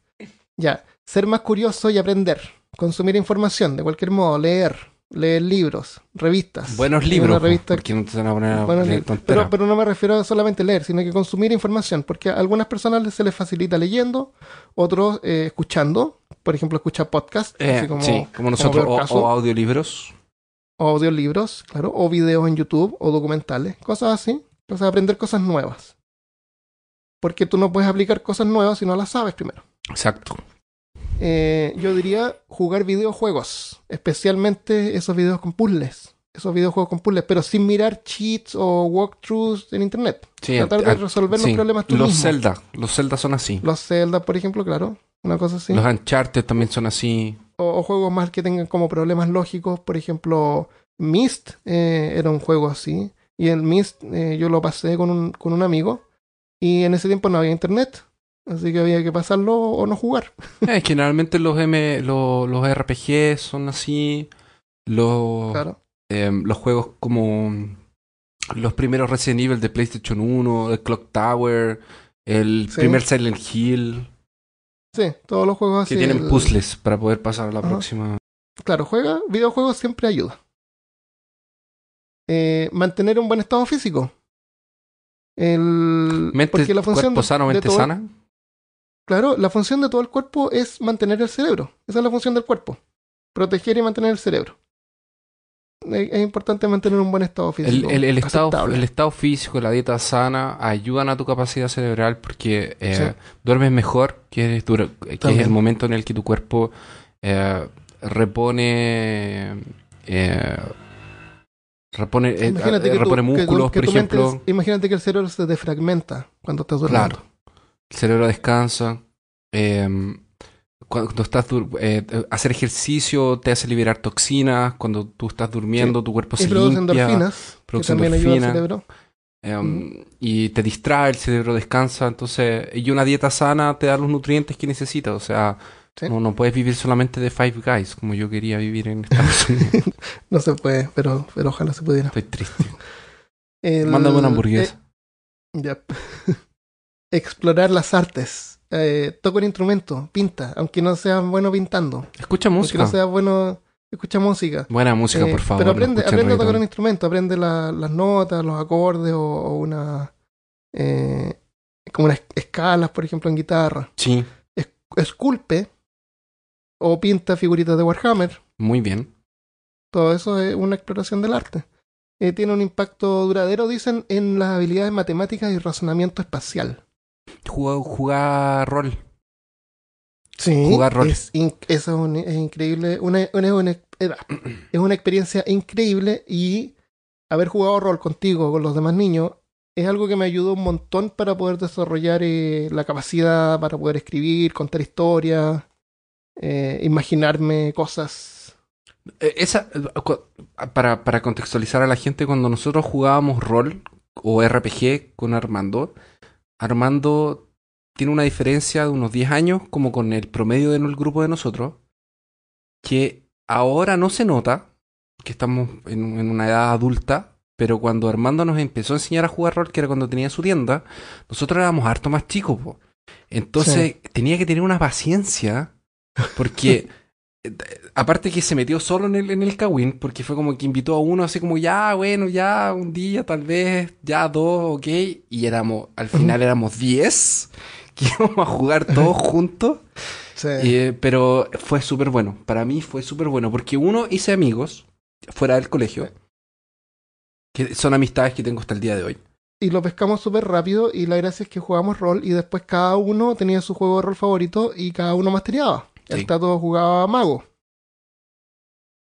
Ya, ser más curioso y aprender. Consumir información de cualquier modo, leer, leer libros, revistas.
Buenos libros,
revista
porque no te van a poner a
Buenos
leer
libros.
tonteras.
Pero, pero no me refiero a solamente leer, sino que consumir información, porque a algunas personas se les facilita leyendo, otros eh, escuchando, por ejemplo, escuchar podcast,
Eh,
así como,
sí, como nosotros, o, audiolibros.
o audiolibros, claro, o videos en YouTube, o documentales, cosas así, o sea, aprender cosas nuevas. Porque tú no puedes aplicar cosas nuevas si no las sabes primero.
Exacto.
Eh, yo diría jugar videojuegos, especialmente esos videos con puzzles, esos videojuegos con puzzles, pero sin mirar cheats o walkthroughs en internet.
Sí,
Tratar de
ah,
resolver los problemas tú
Los
mismo.
Zelda, los Zelda son así.
Los Zelda, por ejemplo, claro, una cosa así.
Los Uncharted también son así.
O, o juegos más que tengan como problemas lógicos, por ejemplo, Myst eh, era un juego así. Y el Myst eh, yo lo pasé con un, con un amigo y en ese tiempo no había internet. Así que había que pasarlo o no jugar.
Generalmente los M, lo- los RPG son así. Los,
Claro.
em, los juegos como los primeros Resident Evil de PlayStation 1, el Clock Tower, el
Sí.
primer Silent Hill,
Sí, todos los juegos
que
así.
tienen
el-
puzzles para poder pasar a la
Ajá.
próxima.
Claro, juega, videojuegos siempre ayuda. Eh, mantener un buen estado físico. El,
Mente,
porque la función
cuerpo
de-
sano,
de
mente
todo-
sana.
Claro, la función de todo el cuerpo es mantener el cerebro. Esa es la función del cuerpo. Proteger y mantener el cerebro. Es, importante mantener un buen estado físico.
el- el estado,
aceptable.
el estado físico, la dieta sana ayudan a tu capacidad cerebral porque eh,
Sí.
duermes mejor, que es, que el momento en el que tu cuerpo eh, repone eh, repone, eh,
que, que
músculos, por ejemplo.
imagínate que el cerebro se defragmenta cuando estás durmiendo.
Claro. El cerebro descansa. eh, cuando estás dur- eh, hacer ejercicio te hace liberar toxinas. Cuando tú estás durmiendo, tu cuerpo
Y
se
produce
limpia.
endorfinas, que
produce
también ayuda al
endorfina.
cerebro.
Um, y te distrae, el cerebro descansa, entonces, y una dieta sana te da los nutrientes que necesitas, o sea,
Sí.
no, no puedes vivir solamente de Five Guys, como yo quería vivir en Estados Unidos.
No se puede, pero, pero ojalá se pudiera.
Estoy triste.
El-
Mándame una hamburguesa.
eh, ya. Explorar las artes. Eh, toca un instrumento, pinta, aunque no seas bueno pintando.
Escucha
Aunque
música.
no seas bueno, escucha música.
Buena música,
Eh,
por favor.
Pero aprende, aprende a tocar un instrumento, aprende la- las notas, los acordes o, o una. eh, como unas escalas, por ejemplo, en guitarra.
Sí,
Esculpe o pinta figuritas de Warhammer.
muy bien.
Todo eso es una exploración del arte. Eh, tiene un impacto duradero, dicen, en las habilidades matemáticas y razonamiento espacial.
Jugar, jugar rol.
Sí,
Jugar rol.
Es, es, un- es increíble. Una, una- una- es una experiencia increíble y haber jugado rol contigo, con los demás niños, es algo que me ayudó un montón para poder desarrollar eh, la capacidad para poder escribir, contar historias, eh, imaginarme cosas.
Eh, Esa, para, para contextualizar a la gente, cuando nosotros jugábamos rol o RPG con Armando, Armando tiene una diferencia de unos 10 años como con el promedio del grupo de nosotros, que ahora no se nota, que estamos en, en una edad adulta, pero cuando Armando nos empezó a enseñar a jugar rol, que era cuando tenía su tienda, nosotros éramos harto más chicos, po. Entonces tenía que tener una paciencia, porque aparte que se metió solo en el, en el Kawin, porque fue como que invitó a uno así como ya, bueno, ya un día, tal vez, ya dos, ok, y éramos, al final éramos diez, que íbamos a jugar todos juntos.
Sí.
Eh, pero fue súper bueno. Para mí fue súper bueno. Porque uno, hice amigos fuera del colegio. Que son amistades que tengo hasta el día de hoy.
y lo pescamos súper rápido y la gracia es que jugamos rol y después cada uno tenía su juego de rol favorito y cada uno mastereaba.
Sí.
El Tato jugaba mago.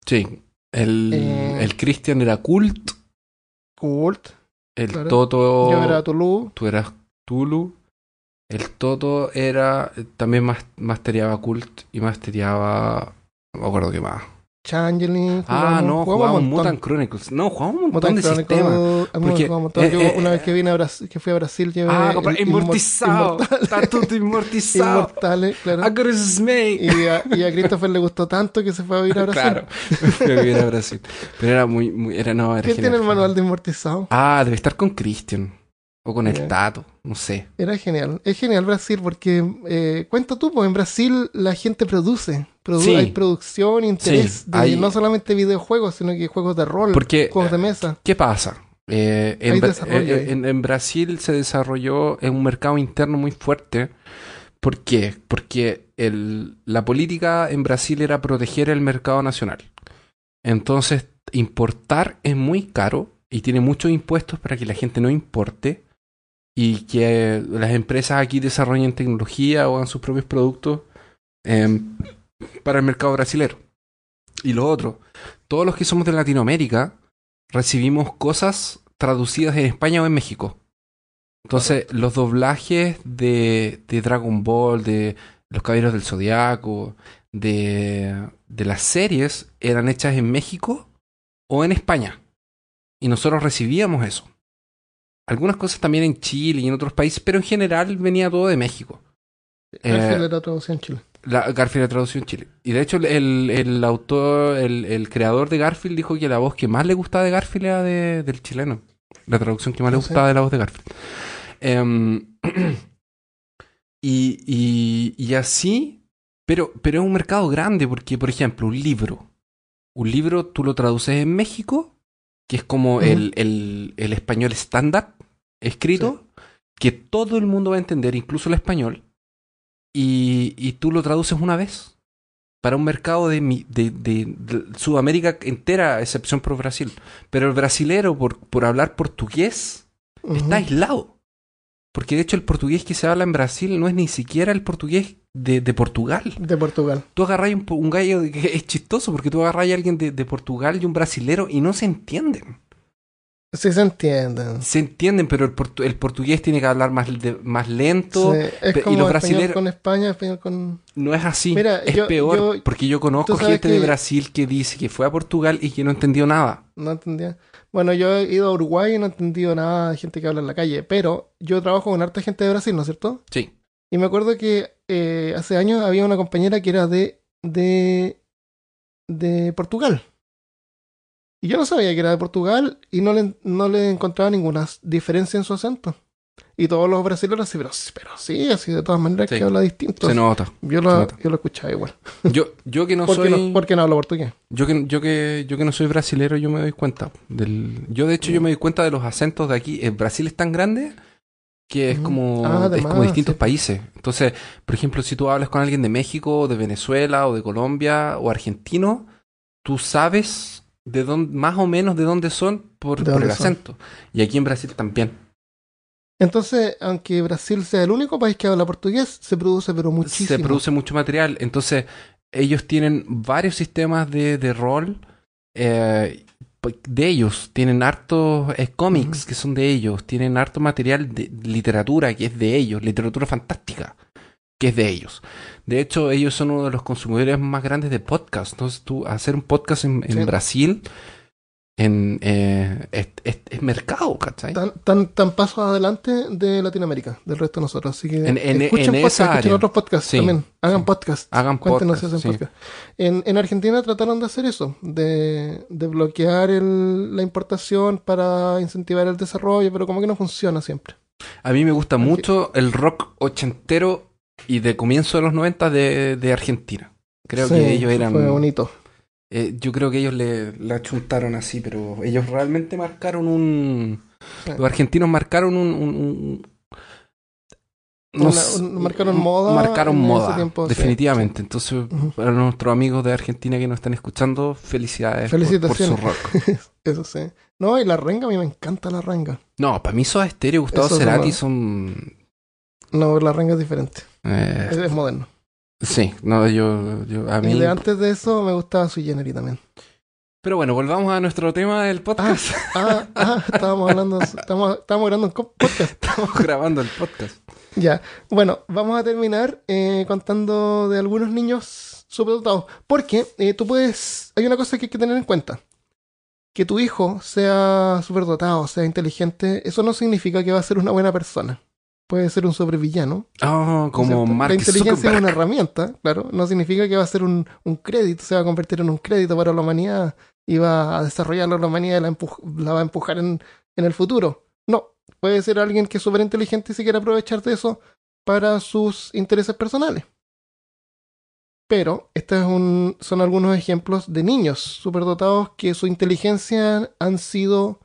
Sí. El,
Eh.
el Christian era Cult.
Cult.
El
Claro.
Toto.
Yo era Tulu.
Tú eras Tulu. El Toto era. También mas, mastereaba Cult y mastereaba. No me acuerdo qué más.
Changeling.
Ah,
jugamos-
no,
jugamos montón.
Mutant Chronicles. No, jugábamos un montón
Mutant
de
Chronicles,
sistemas. Porque,
montón.
eh,
Yo
eh,
una vez que vine a Brasil, que fui a Brasil, llevé
Ah,
el
inmortizado. Está todo inmortizado.
Inmortales, claro. Y a, y a Christopher le gustó tanto que se fue a vivir a Brasil.
Claro, fui a vivir a Brasil. Pero era muy, muy era no, era
¿Quién
genial.
tiene el manual de inmortizado?
Ah, debe estar con Christian. O con el. Tato, no sé.
Era genial. Es genial Brasil porque, eh, cuenta tú, pues en Brasil la gente produce. Produ-
Sí.
Hay producción, interés,
Sí,
de
hay-
no solamente videojuegos, sino que juegos de rol,
Porque,
juegos de mesa.
¿qué pasa? Eh, en, eh, en- en Brasil se desarrolló en un mercado interno muy fuerte. ¿Por qué? Porque el- la política en Brasil era proteger el mercado nacional. Entonces, importar es muy caro y tiene muchos impuestos para que la gente no importe y que las empresas aquí desarrollen tecnología o hagan sus propios productos em, para el mercado brasilero. Y lo otro, todos los que somos de Latinoamérica recibimos cosas traducidas en España o en México. Entonces, los doblajes de, de Dragon Ball, de Los Caballeros del Zodiaco, de, de las series eran hechas en México o en España. Y nosotros recibíamos eso. Algunas cosas también en Chile y en otros países, pero en general venía todo de México.
Garfield
Eh,
era traducido en Chile.
La, Garfield la tradució en Chile. Y de hecho, el, el autor, el, el creador de Garfield dijo que la voz que más le gustaba de Garfield era de- del chileno. La traducción que más le
sí.
gustaba de la voz de Garfield. Em, y, y, y así, pero, pero es un mercado grande porque, por ejemplo, un libro. Un libro tú lo traduces en México, que es como el, el español estándar escrito, que todo el mundo va a entender, incluso el español y, y tú lo traduces una vez para un mercado de, mi- de, de- de Sudamérica entera, a excepción por Brasil. Pero el brasilero, por, por hablar portugués, está aislado. Porque de hecho el portugués que se habla en Brasil no es ni siquiera el portugués de, Portugal.
De Portugal.
Tú agarras un, un gallo que es chistoso porque tú agarras a alguien de, de Portugal y un brasilero y no se entienden.
Sí se entienden.
Se entienden, pero el, portu- el portugués tiene que hablar más, de- más lento.
Sí, es
y los
español
brasileros-
con España, español con...
No es así.
Mira,
es
yo-
peor
yo-
porque yo conozco gente de Brasil que dice que fue a Portugal y que no entendió nada.
No entendía. Bueno, yo he ido a Uruguay y no he entendido nada de gente que habla en la calle, pero yo trabajo con harta gente de Brasil, ¿no es cierto?
Sí.
Y me acuerdo que eh, hace años había una compañera que era de, de, de Portugal. Y yo no sabía que era de Portugal y no le, no le encontraba ninguna diferencia en su acento. Y todos los brasileños así, pero, pero sí, así de todas maneras
Sí.
que habla distinto.
Se nota.
yo, lo,
nota.
yo lo escuchaba igual.
Yo, yo que no
¿Por
soy.
no, porque no hablo portugués?
Yo que, yo que yo que no soy brasilero, yo me doy cuenta. Del, yo de hecho yo me doy cuenta de los acentos de aquí. Eh, Brasil es tan grande que es
Ujú.
como,
Ah,
es como distintos
sí.
países. Entonces, por ejemplo, si tú hablas con alguien de México, o de Venezuela, o de Colombia, o argentino, tú sabes de dónde, más o menos de dónde son por, por el
son.
acento. Y aquí en Brasil también.
Entonces, aunque Brasil sea el único país que habla portugués, se produce pero muchísimo.
se produce mucho material. Entonces, ellos tienen varios sistemas de, de rol eh, de ellos. Tienen hartos eh, cómics que son de ellos. Tienen harto material de literatura que es de ellos. Literatura fantástica que es de ellos. De hecho, ellos son uno de los consumidores más grandes de podcast. Entonces, tú hacer un podcast en, en
Sí.
Brasil en eh, es, es- es mercado, ¿cachai?
Tan, tan, tan pasos adelante de Latinoamérica, del resto de nosotros. Así que
En- en-
escuchen
en
podcast,
esa
escuchen otros podcasts
Sí,
también. Hagan
sí.
podcast.
Hagan
Cuéntenos si
podcast,
hacen
sí.
podcast. En, en Argentina trataron de hacer eso, de, de bloquear el- la importación para incentivar el desarrollo, pero como que no funciona siempre.
A mí me gusta mucho el rock ochentero y de comienzo de los 90 de, de Argentina. Creo
Sí,
que ellos eran.
Fue bonito.
eh, yo creo que ellos le, le achuntaron así, pero ellos realmente marcaron un. Los argentinos marcaron un. un- un- no
Una- un- marcaron moda
Marcaron moda,
tiempo, sí,
definitivamente. Entonces, para nuestros amigos de Argentina que nos están escuchando, felicidades por- por, su
Felicitaciones.
rock.
Eso sí. No, y la renga, a mí me encanta la renga.
No, para mí Soda Stereo y Gustavo Cerati son.
No, la renga es diferente.
Eh,
Es, es moderno.
sí, no, yo, yo a
Y
mí.
de antes de eso me gustaba su Generis también.
Pero bueno, volvamos a nuestro tema del podcast.
Ah, ah, estábamos hablando, estábamos, estábamos grabando un podcast.
Estamos grabando el podcast.
Ya, bueno, vamos a terminar eh, contando de algunos niños superdotados. Porque eh, tú puedes, hay una cosa que hay que tener en cuenta. Que tu hijo sea superdotado, sea inteligente, eso no significa que va a ser una buena persona. Puede ser un sobrevillano.
Ah, como. Mark
La inteligencia es una herramienta, claro. No significa que va a ser un, un crédito, se va a convertir en un crédito para la humanidad y va a desarrollarlo la humanidad y la, va a empujar en, en el futuro. No, puede ser alguien que es súper inteligente y se quiere aprovechar de eso para sus intereses personales. Pero estos es un- son algunos ejemplos de niños superdotados que su inteligencia han sido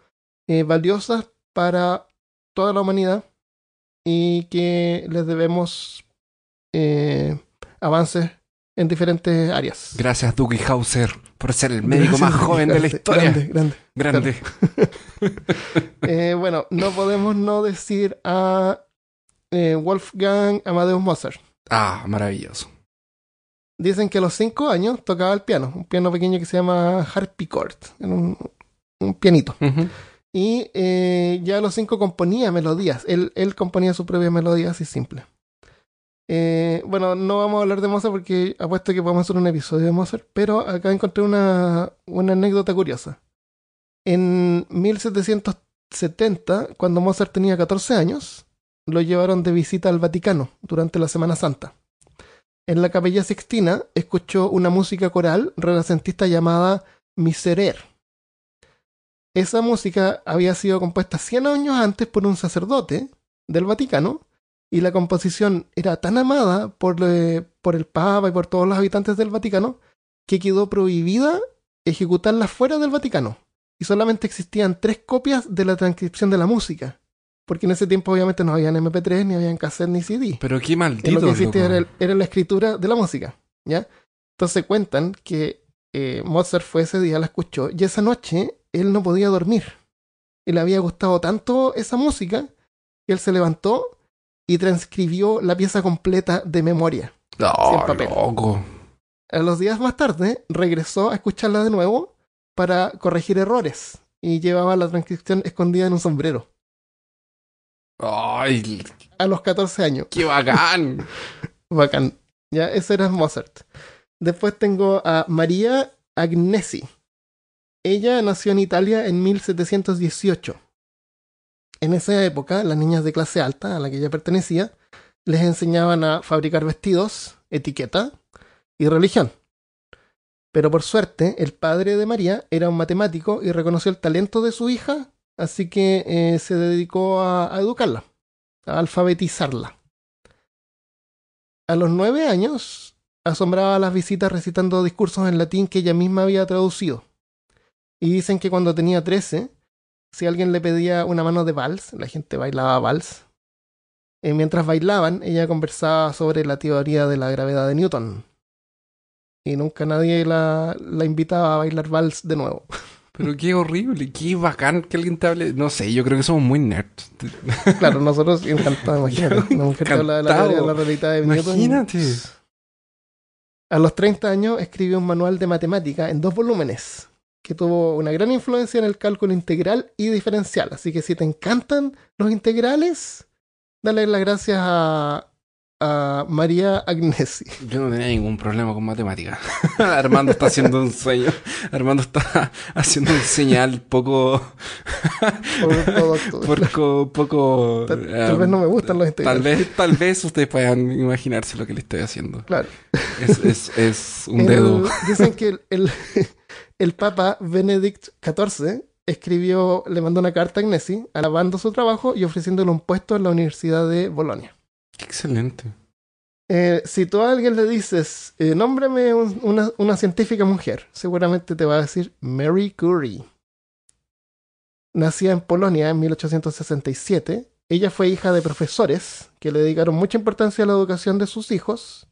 eh, valiosas para toda la humanidad y que les debemos eh, avances en diferentes áreas.
Gracias, Dougie Hauser, por ser el médico más joven de la historia.
Grande, grande.
Grande.
Eh, bueno, no podemos no decir a eh, Wolfgang Amadeus Mozart.
Ah, maravilloso.
Dicen que a los cinco años tocaba el piano, un piano pequeño que se llama harpsichord, era un, un pianito.
Ujú.
Y eh, ya los cinco componía melodías. Él, él componía su propia melodía así simple. Eh, bueno, no vamos a hablar de Mozart porque apuesto que podemos hacer un episodio de Mozart, pero acá encontré una, una anécdota curiosa. En 1770, cuando Mozart tenía 14 años, lo llevaron de visita al Vaticano durante la Semana Santa. En la capilla Sixtina escuchó una música coral renacentista llamada Miserere. Esa música había sido compuesta 100 años antes por un sacerdote del Vaticano y la composición era tan amada por, por el Papa y por todos los habitantes del Vaticano que quedó prohibida ejecutarla fuera del Vaticano. Y solamente existían tres copias de la transcripción de la música. Porque en ese tiempo obviamente no habían MP3, ni habían cassette, ni CD.
Pero qué maldito.
lo que existía
loco.
era, el- era la escritura de la música, ¿ya? Entonces cuentan que eh, Mozart fue ese día, la escuchó, y esa noche él no podía dormir. Y le había gustado tanto esa música que él se levantó y transcribió la pieza completa de memoria.
Oh,
sin papel.
loco.
A los días más tarde regresó a escucharla de nuevo para corregir errores y llevaba la transcripción escondida en un sombrero.
Ay,
A los 14 años.
qué bacán.
Bacán. Ya, ese era Mozart. Después tengo a María Agnesi. Ella nació en Italia en 1718. En esa época, las niñas de clase alta, a la que ella pertenecía, les enseñaban a fabricar vestidos, etiqueta y religión. Pero por suerte, el padre de María era un matemático y reconoció el talento de su hija, así que eh, se dedicó a, a educarla, a alfabetizarla. A los nueve años, asombraba a las visitas recitando discursos en latín que ella misma había traducido. Y dicen que cuando tenía trece, si alguien le pedía una mano de vals, la gente bailaba vals. eh, mientras bailaban, ella conversaba sobre la teoría de la gravedad de Newton. Y nunca nadie la, la invitaba a bailar vals de nuevo.
Pero qué horrible, qué bacán que alguien te hable. No sé, yo creo que somos muy nerds.
Claro, nosotros encantados, imagínate. Una mujer que habla de la
Encantado.
teoría de la realidad de Newton.
Imagínate.
A los 30 años escribió un manual de matemática en dos volúmenes, que tuvo una gran influencia en el cálculo integral y diferencial. Así que si te encantan los integrales, dale las gracias a, a María Agnesi.
Yo no tenía ningún problema con matemáticas. Armando está haciendo un sueño. Armando está haciendo un señal poco. poco. poco
tal, tal, vez no me gustan los integrales.
Tal vez, tal vez ustedes puedan imaginarse lo que le estoy haciendo.
Claro.
Es, es, es un dedo.
dicen que el, el, el Papa Benedict XIV escribió, le mandó una carta a Agnesi alabando su trabajo y ofreciéndole un puesto en la Universidad de Bolonia.
Excelente.
Eh, si tú a alguien le dices, eh, nómbrame un, una, una, científica mujer, seguramente te va a decir Mary Curie. Nacida en Polonia en 1867, ella fue hija de profesores que le dedicaron mucha importancia a la educación de sus hijos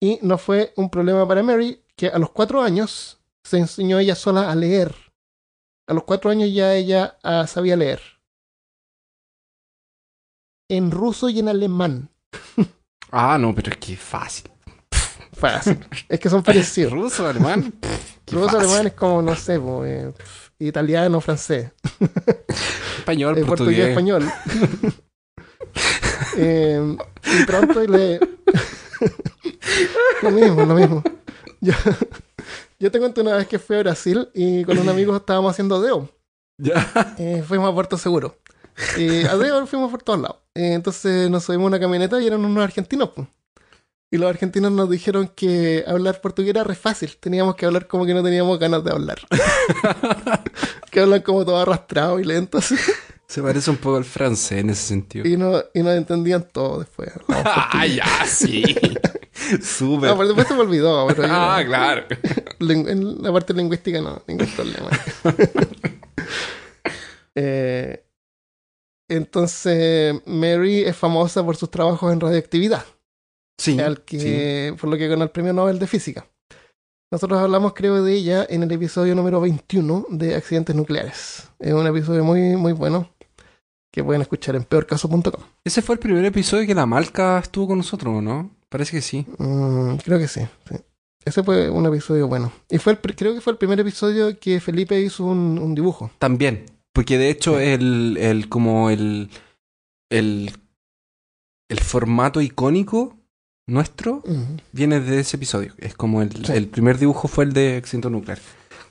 y no fue un problema para Mary que a los cuatro años se enseñó ella sola a leer. A los cuatro años ya ella uh, sabía leer en ruso y en alemán.
Ah, no, pero es que fácil.
Fácil. Es que son parecidos.
ruso, alemán.
ruso, alemán es como, no sé, eh, italiano, francés.
Español,
eh, portugués. español. eh, y pronto y le... lo mismo, lo mismo. Yo, yo te cuento una vez que fui a Brasil y con un amigo estábamos haciendo deo.
Ya.
Eh, fuimos a Puerto Seguro. Y a deo fuimos por todos lados. Eh, entonces nos subimos a una camioneta y eran unos argentinos. Pues. Y los argentinos nos dijeron que hablar portugués era re fácil. Teníamos que hablar como que no teníamos ganas de hablar. que hablan como todo arrastrado y lento. Así.
Se parece un poco al francés en ese sentido.
Y, no, y nos entendían todo después.
ah, ya, sí. Súper.
No, por después se me olvidó.
Ah, claro.
En la parte lingüística no, ningún problema. eh, entonces, Mary es famosa por sus trabajos en radioactividad.
Sí.
Al que, Por lo que ganó el premio Nobel de Física. Nosotros hablamos, creo, de ella en el episodio número 21 de Accidentes Nucleares. Es un episodio muy, muy bueno que pueden escuchar en peorcaso.com.
Ese fue el primer episodio que la Malca estuvo con nosotros, ¿no? Parece que sí.
Mm, creo que sí, sí, Ese fue un episodio bueno. Y fue el, creo que fue el primer episodio que Felipe hizo un, un dibujo.
También, porque de hecho el, el como el, el, el formato icónico nuestro uh -huh. viene de ese episodio. Es como el, sí. el primer dibujo fue el de Extinto Nuclear.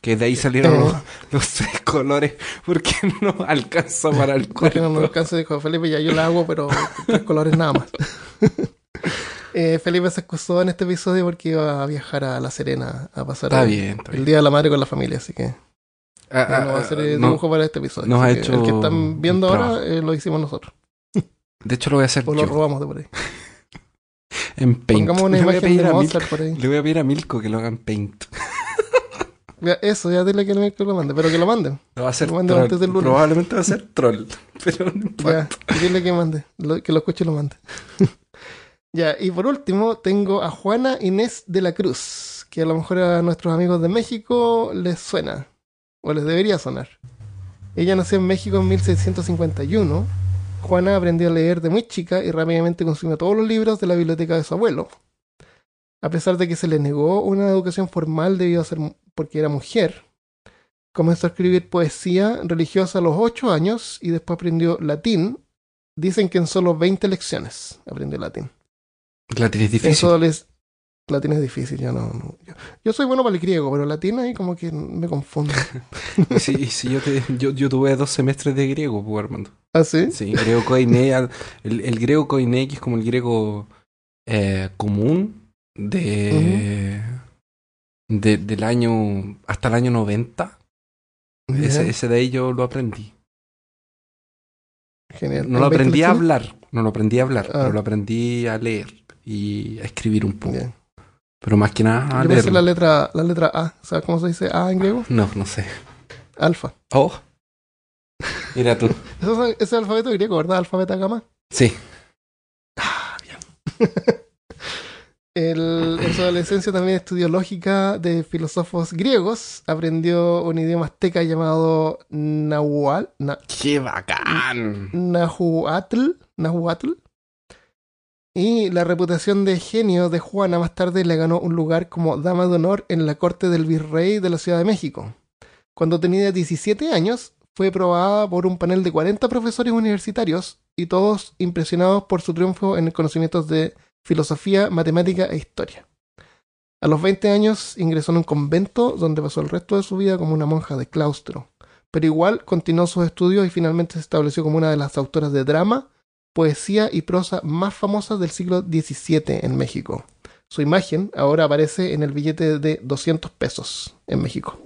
Que de ahí salieron eh. los, los, tres colores porque no alcanza para el cuerpo.
Porque no me alcanza, dijo Felipe, ya yo la hago, pero tres colores nada más. eh, Felipe se excusó en este episodio porque iba a viajar a La Serena a pasar
está
el,
bien, está
el
bien.
Día de la Madre con la familia, así que...
Ah, ah,
no va a hacer el
no,
dibujo para este episodio.
nos ha hecho
el que están viendo ahora eh, lo hicimos nosotros.
De hecho, lo voy a hacer
O lo
yo.
robamos de por ahí.
En Paint.
Pongamos una
Le a
imagen de
a
Mozart por ahí.
Le voy a pedir a Milko que lo haga en Paint.
Eso, ya dile que no que lo mande, pero que lo manden.
Lo va a hacer
Lo
troll.
antes del lunes.
Probablemente va a ser troll. Pero no importa.
Ya, dile que mande, lo- que lo escuche y lo mande. Ya, y por último tengo a Juana Inés de la Cruz, que a lo mejor a nuestros amigos de México les suena, o les debería sonar. Ella nació en México en 1651. Juana aprendió a leer de muy chica y rápidamente consumió todos los libros de la biblioteca de su abuelo. A pesar de que se le negó una educación formal debido a ser porque era mujer, comenzó a escribir poesía religiosa a los 8 años y después aprendió latín. Dicen que en solo 20 lecciones aprendió latín.
Latín es
En
difícil.
solo les... Latín es difícil, yo no, no- yo, yo soy bueno para el griego, pero latín ahí como que me confundo.
Y si, y si yo, te, yo, yo tuve dos semestres de griego, pues, Armando.
¿Ah, sí?
Sí, griego al- el, el griego koiné, que es como el griego eh, común de, de del año hasta el año 90.
Ya,
Ese, ese de ahí yo lo aprendí.
Genial.
No lo
¿En 20
aprendí a hablar, no lo aprendí a hablar,
Ah.
pero lo aprendí a leer y a escribir un poco. Pero más que nada a
Yo
leer.
la letra, la letra A. ¿Sabes cómo se dice A en griego?
No, no sé.
Alfa.
Oh. Mira tú.
Eso es, el alfabeto griego, ¿verdad? Alfabeto gamma.
Sí.
Él, en su adolescencia también estudió lógica de filósofos griegos. Aprendió un idioma azteca llamado Nahual, na-
¡Qué bacán!
Nahuatl, Nahuatl. Y la reputación de genio de Juana más tarde le ganó un lugar como dama de honor en la corte del virrey de la Ciudad de México. Cuando tenía 17 años, fue probada por un panel de 40 profesores universitarios y todos impresionados por su triunfo en conocimientos de filosofía, matemática e historia. A los 20 años ingresó en un convento donde pasó el resto de su vida como una monja de claustro, pero igual continuó sus estudios y finalmente se estableció como una de las autoras de drama, poesía y prosa más famosas del siglo XVII en México. Su imagen ahora aparece en el billete de 200 pesos en México.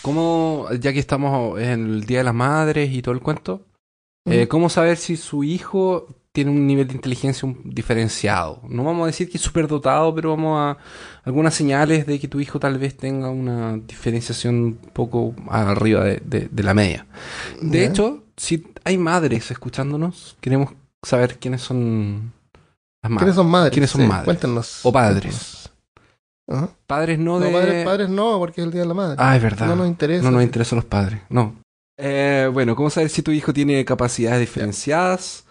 ¿Cómo, ya que estamos en el Día de las Madres y todo el cuento, eh, cómo saber si su hijo tiene un nivel de inteligencia diferenciado? No vamos a decir que es súper dotado, pero vamos a algunas señales de que tu hijo tal vez tenga una diferenciación un poco arriba de, de- de la media. De hecho, si hay madres escuchándonos, queremos saber quiénes son las madres.
¿Quiénes son madres?
¿Quiénes son
Sí,
madres?
Cuéntenos.
O padres.
Ajá.
Padres no,
No,
de...
padres, padres no, porque es el Día de la Madre.
Ah, es verdad.
no nos interesa.
No nos interesan los padres, no. Eh, bueno, ¿cómo saber si tu hijo tiene capacidades diferenciadas?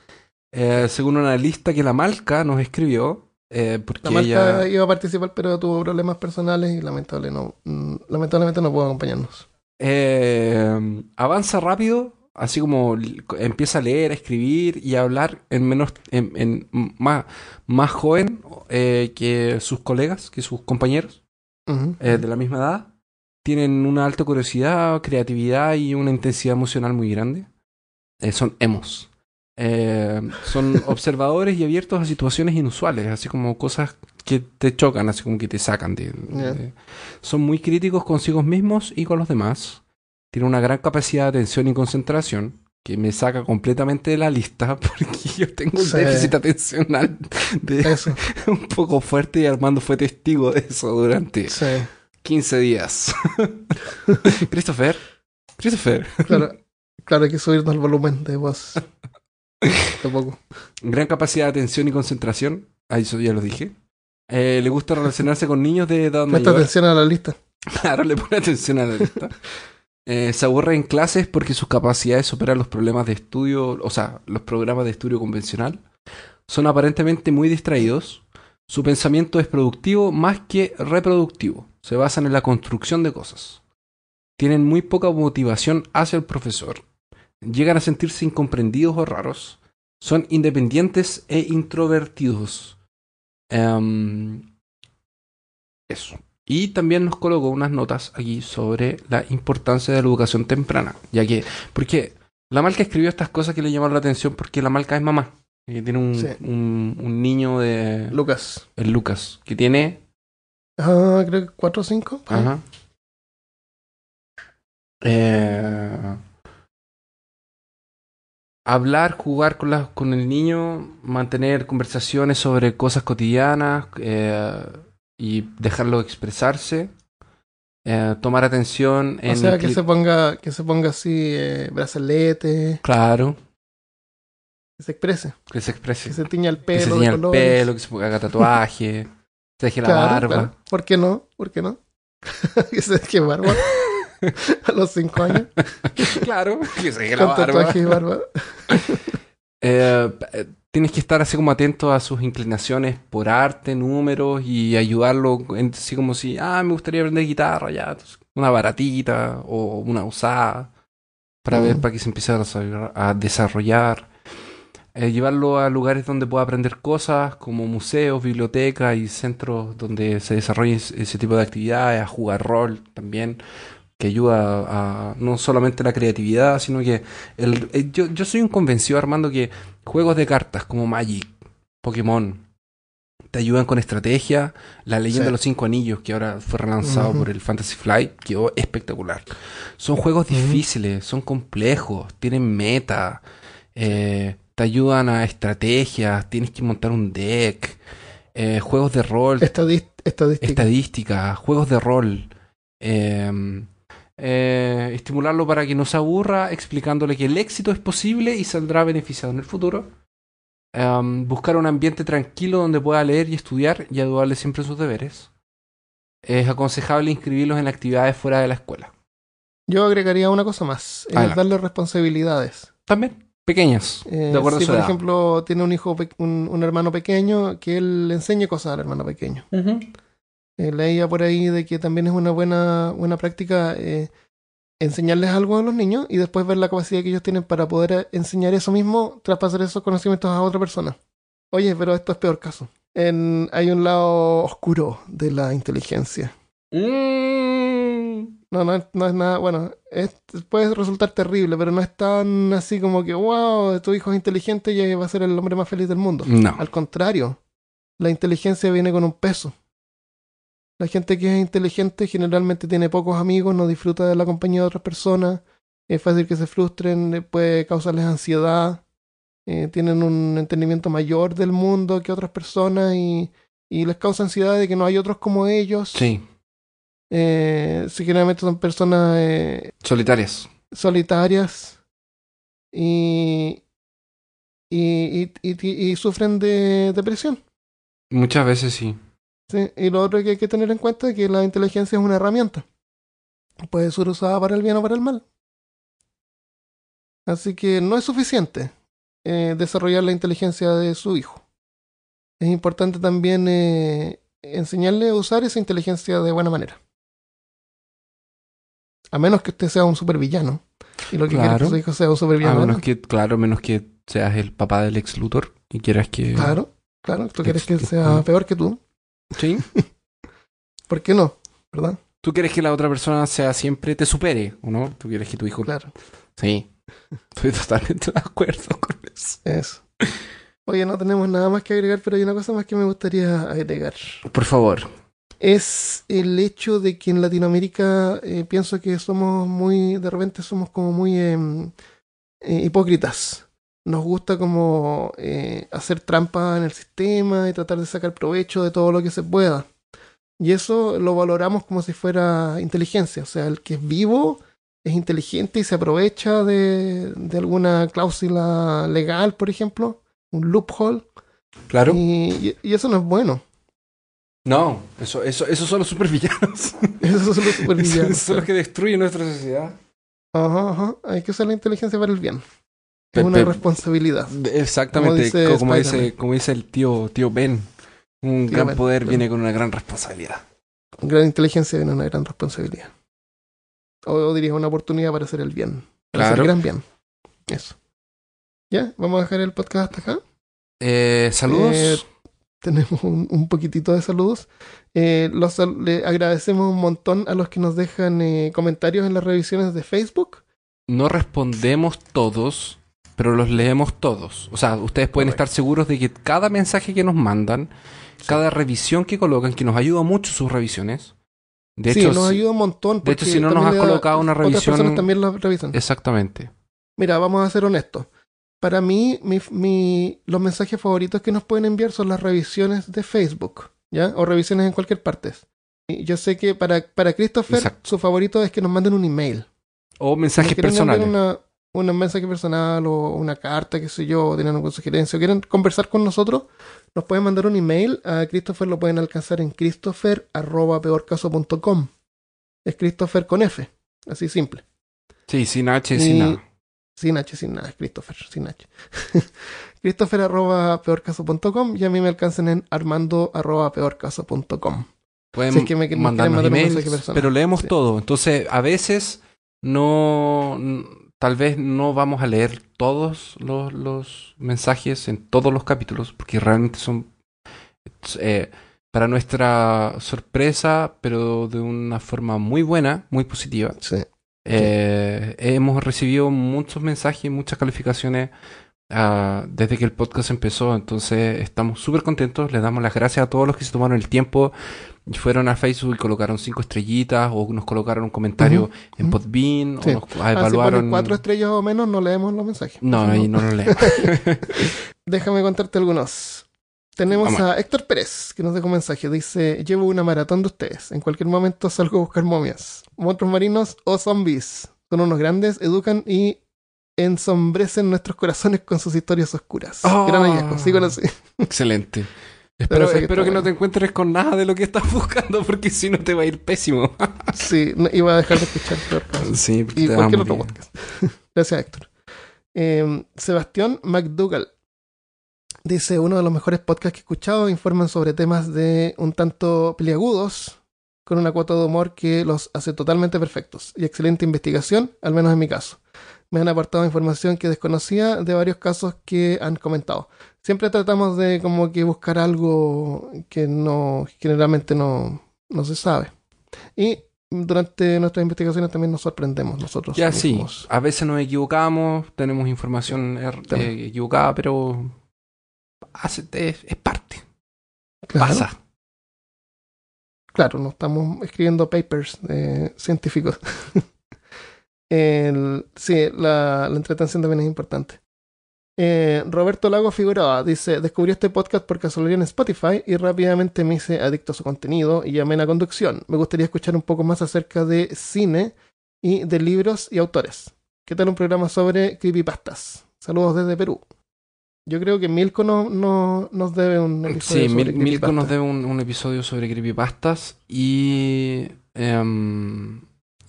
Eh, según una lista que la Malca nos escribió, eh, porque
La
ella...
iba a participar, pero tuvo problemas personales y lamentable no, mm, lamentablemente no pudo acompañarnos.
eh, avanza rápido, así como empieza a leer, a escribir y a hablar en menos, en, en más, más joven eh, que sus colegas, que sus compañeros eh, de la misma edad. Tienen una alta curiosidad, creatividad y una intensidad emocional muy grande. Eh, son emos. Son observadores y abiertos a situaciones inusuales, así como cosas que te chocan, así como que te sacan. de- son muy críticos consigo mismos y con los demás. Tienen una gran capacidad de atención y concentración que me saca completamente de la lista porque yo tengo un
Sí.
déficit atencional de,
Eso,
un poco fuerte y Armando fue testigo de eso durante
sí,
15 días. Christopher, Christopher,
claro. Claro, hay que subirnos el volumen de voz. Un poco.
gran capacidad de atención y concentración. Ah, eso ya lo dije. Eh, le gusta relacionarse con niños de edad
Presta
mayor.
atención a la lista.
Claro, le pone atención a la lista. Eh, se aburre en clases porque sus capacidades superan los problemas de estudio, o sea, los programas de estudio convencional. Son aparentemente muy distraídos. Su pensamiento es productivo más que reproductivo. Se basan en la construcción de cosas. Tienen muy poca motivación hacia el profesor. Llegan a sentirse incomprendidos o raros. Son independientes e introvertidos. Em, eso. Y también nos colocó unas notas aquí sobre la importancia de la educación temprana. Ya que, porque la Malca escribió estas cosas que le llamaron la atención porque la Malca es mamá. Y tiene un,
Sí.
un, un niño de.
Lucas.
el Lucas, que tiene.
Ah, creo que 4 o 5.
Ajá. Eh, hablar, jugar con, la- con el niño, mantener conversaciones sobre cosas cotidianas eh, y dejarlo expresarse. Eh, tomar atención en
O sea, que se ponga, que se ponga así, eh, brazalete,
Claro,
que se exprese,
que se exprese.
que se tiña el
que
pelo
se
de
tiña el pelo, que se haga tatuaje, se deje la barba.
claro. ¿Por qué no? ¿Por qué no? que se deje barba a los 5 años.
Claro, que se deje la
Con
barba.
tatuaje y barba.
Eh, eh, tienes que estar así como atento a sus inclinaciones por arte, números y ayudarlo, en- así como si, ah, me gustaría aprender guitarra, ya, una baratita o una usada, para ver, para que se empiece a desarrollar. a desarrollar. Eh, llevarlo a lugares donde pueda aprender cosas, como museos, bibliotecas y centros donde se desarrolle ese tipo de actividades, a jugar rol también, que ayuda a no solamente la creatividad, sino que el, eh, yo, yo soy un convencido, Armando, que juegos de cartas como Magic, Pokémon, te ayudan con estrategia. La leyenda
Sí.
de los cinco anillos, que ahora fue relanzado por el Fantasy Flight, quedó espectacular. Son juegos difíciles, son complejos, tienen meta, eh, te ayudan a estrategias, tienes que montar un deck, eh, juegos de rol,
estadística.
estadística, juegos de rol. eh, eh, estimularlo para que no se aburra, explicándole que el éxito es posible y saldrá beneficiado en el futuro. Em, buscar un ambiente tranquilo donde pueda leer y estudiar y ayudarle siempre en sus deberes. Es aconsejable inscribirlos en actividades fuera de la escuela.
Yo agregaría una cosa más. eh,
Adelante.
darle responsabilidades.
También pequeñas,
Eh,
de acuerdo
si
a su
por
edad.
ejemplo tiene un hijo, un hermano pequeño, que él le enseñe cosas al hermano pequeño. Eh, leía por ahí de que también es una buena, buena práctica eh, enseñarles algo a los niños y después ver la capacidad que ellos tienen para poder eh, enseñar eso mismo, traspasar esos conocimientos a otra persona. Oye, pero esto es peor caso. En, hay un lado oscuro de la inteligencia.
Mm.
No, no, es- no es nada, bueno, es- puede resultar terrible, pero no es tan así como que, wow, tu hijo es inteligente y va a ser el hombre más feliz del mundo.
No.
Al contrario, la inteligencia viene con un peso. La gente que es inteligente generalmente tiene pocos amigos, no disfruta de la compañía de otras personas, es fácil que se frustren, eh, puede causarles ansiedad, eh, tienen un entendimiento mayor del mundo que otras personas y, y les causa ansiedad de que no hay otros como ellos.
Sí.
Eh, generalmente son personas eh,
Solitarias.
solitarias y, y, y, y- y sufren de depresión.
Muchas veces sí.
¿Sí? Y lo otro que hay que tener en cuenta es que la inteligencia es una herramienta. Puede ser usada para el bien o para el mal. Así que no es suficiente eh, desarrollar la inteligencia de su hijo. Es importante también eh, enseñarle a usar esa inteligencia de buena manera. A menos que usted sea un supervillano. Y lo que
Claro.
que su hijo sea un
A
supervillano.
menos que, claro, menos que seas el papá del ex Luthor y quieras que.
Claro, claro. Tú quieres que
Ex-
sea peor que tú.
Sí.
¿Por qué no? ¿Verdad?
Tú quieres que la otra persona sea siempre te supere, ¿o no? Tú quieres que tu hijo.
Claro.
Sí. Estoy totalmente de acuerdo con eso.
Eso. Oye, no tenemos nada más que agregar, pero hay una cosa más que me gustaría agregar.
Por favor.
Es el hecho de que en Latinoamérica eh, pienso que somos muy, de repente somos como muy em, eh, hipócritas. Nos gusta como eh, hacer trampa en el sistema y tratar de sacar provecho de todo lo que se pueda. Y eso lo valoramos como si fuera inteligencia. O sea, el que es vivo es inteligente y se aprovecha de, de alguna cláusula legal, por ejemplo, un loophole.
Claro.
Y, y eso no es bueno.
No, eso, eso, esos son los supervillanos.
Eso son los supervillanos.
Esos son los que destruyen nuestra sociedad.
Ajá, ajá. Hay que usar la inteligencia para el bien. Es una responsabilidad.
Exactamente,
Como dice
co- como, dice, como dice el tío, tío Ben. Un
Tío
gran
Ben,
poder viene con una gran responsabilidad.
Gran inteligencia viene una gran responsabilidad. O, o diría una oportunidad para hacer el bien. Para hacer
Claro.
el gran bien. Eso. ¿Ya? ¿Vamos a dejar el podcast hasta acá?
Eh, Saludos.
Eh, tenemos un, un poquitito de saludos. Eh, los, le agradecemos un montón a los que nos dejan comentarios en las revisiones de Facebook.
No respondemos todos, pero los leemos todos. O sea, ustedes pueden
Correcto.
estar seguros de que cada mensaje que nos mandan, cada revisión que colocan, que nos ayuda mucho sus revisiones. De
sí,
hecho,
nos
si-
ayuda un montón.
de hecho, si no nos has colocado una
Otras
revisión-
personas también la revisan.
exactamente.
Mira, vamos a ser honestos. Para mí, mi, mi- los mensajes favoritos que nos pueden enviar son las revisiones de Facebook, ¿ya? O revisiones en cualquier parte. Y yo sé que para, para Christopher,
Exacto.
su favorito es que nos manden un email.
O mensajes personales.
Una, un mensaje personal o una carta, qué sé yo, o tienen alguna sugerencia, o quieren conversar con nosotros, nos pueden mandar un email. A Christopher lo pueden alcanzar en christopher.peorcaso.com. Es Christopher con F, así simple.
Sí, sin H,
Y-
sin nada.
Sin H, sin nada, Christopher, sin H. Christopher arroba peorcaso.com y a mí me alcanzan en armando arroba peorcaso.com.
Pueden
si es que me-
mandarnos emails, pero leemos
Sí.
todo. Entonces, a veces no, tal vez no vamos a leer todos los, los mensajes en todos los capítulos, porque realmente son eh, para nuestra sorpresa, pero de una forma muy buena, muy positiva.
Sí.
Eh, hemos recibido muchos mensajes, muchas calificaciones ah, desde que el podcast empezó, entonces estamos súper contentos. Les damos las gracias a todos los que se tomaron el tiempo y fueron a Facebook y colocaron cinco estrellitas o nos colocaron un comentario en. Podbean
Sí.
o nos
Ah, si ponen
evaluaron.
cuatro estrellas o menos, no leemos los mensajes.
no, ahí no lo leemos.
Déjame contarte algunos. Tenemos
Vamos.
a Héctor Pérez, que nos dejó un mensaje. Dice, llevo una maratón de ustedes. En cualquier momento salgo a buscar momias, monstruos marinos o zombies. Son unos grandes, educan y ensombrecen nuestros corazones con sus historias oscuras.
Oh.
Gran hallazgo, sí conocí.
Excelente. Espero,
que
espero
está
que no te encuentres con nada de lo que estás buscando, porque si no te va a ir pésimo.
Sí, no, iba a dejar de escuchar peor caso.
sí,
Y
te va
cualquier otro podcast. Gracias, Héctor. Eh, Sebastián McDougall dice: Uno de los mejores podcasts que he escuchado informan sobre temas de un tanto peliagudos, con una cuota de humor que los hace totalmente perfectos y excelente investigación, al menos en mi caso. Me han aportado información que desconocía de varios casos que han comentado. siempre tratamos de como que buscar algo que no generalmente no, no se sabe. Y durante nuestras investigaciones también nos sorprendemos nosotros.
Ya sí, a veces nos equivocamos, tenemos información er- eh, equivocada, pero hace- es, es parte,
Claro,
pasa.
Claro, no estamos escribiendo papers eh, científicos. El- sí, la, la entretención también es importante. Eh, Roberto Lago Figueroa dice: Descubrí este podcast por casualidad en Spotify y rápidamente me hice adicto a su contenido y amena conducción. Me gustaría escuchar un poco más acerca de cine y de libros y autores. ¿Qué tal un programa sobre creepypastas? Saludos desde Perú. Yo creo que Milko no, no- nos debe un episodio
Sí,
sobre
Milko nos debe un, un episodio sobre creepypastas y. em,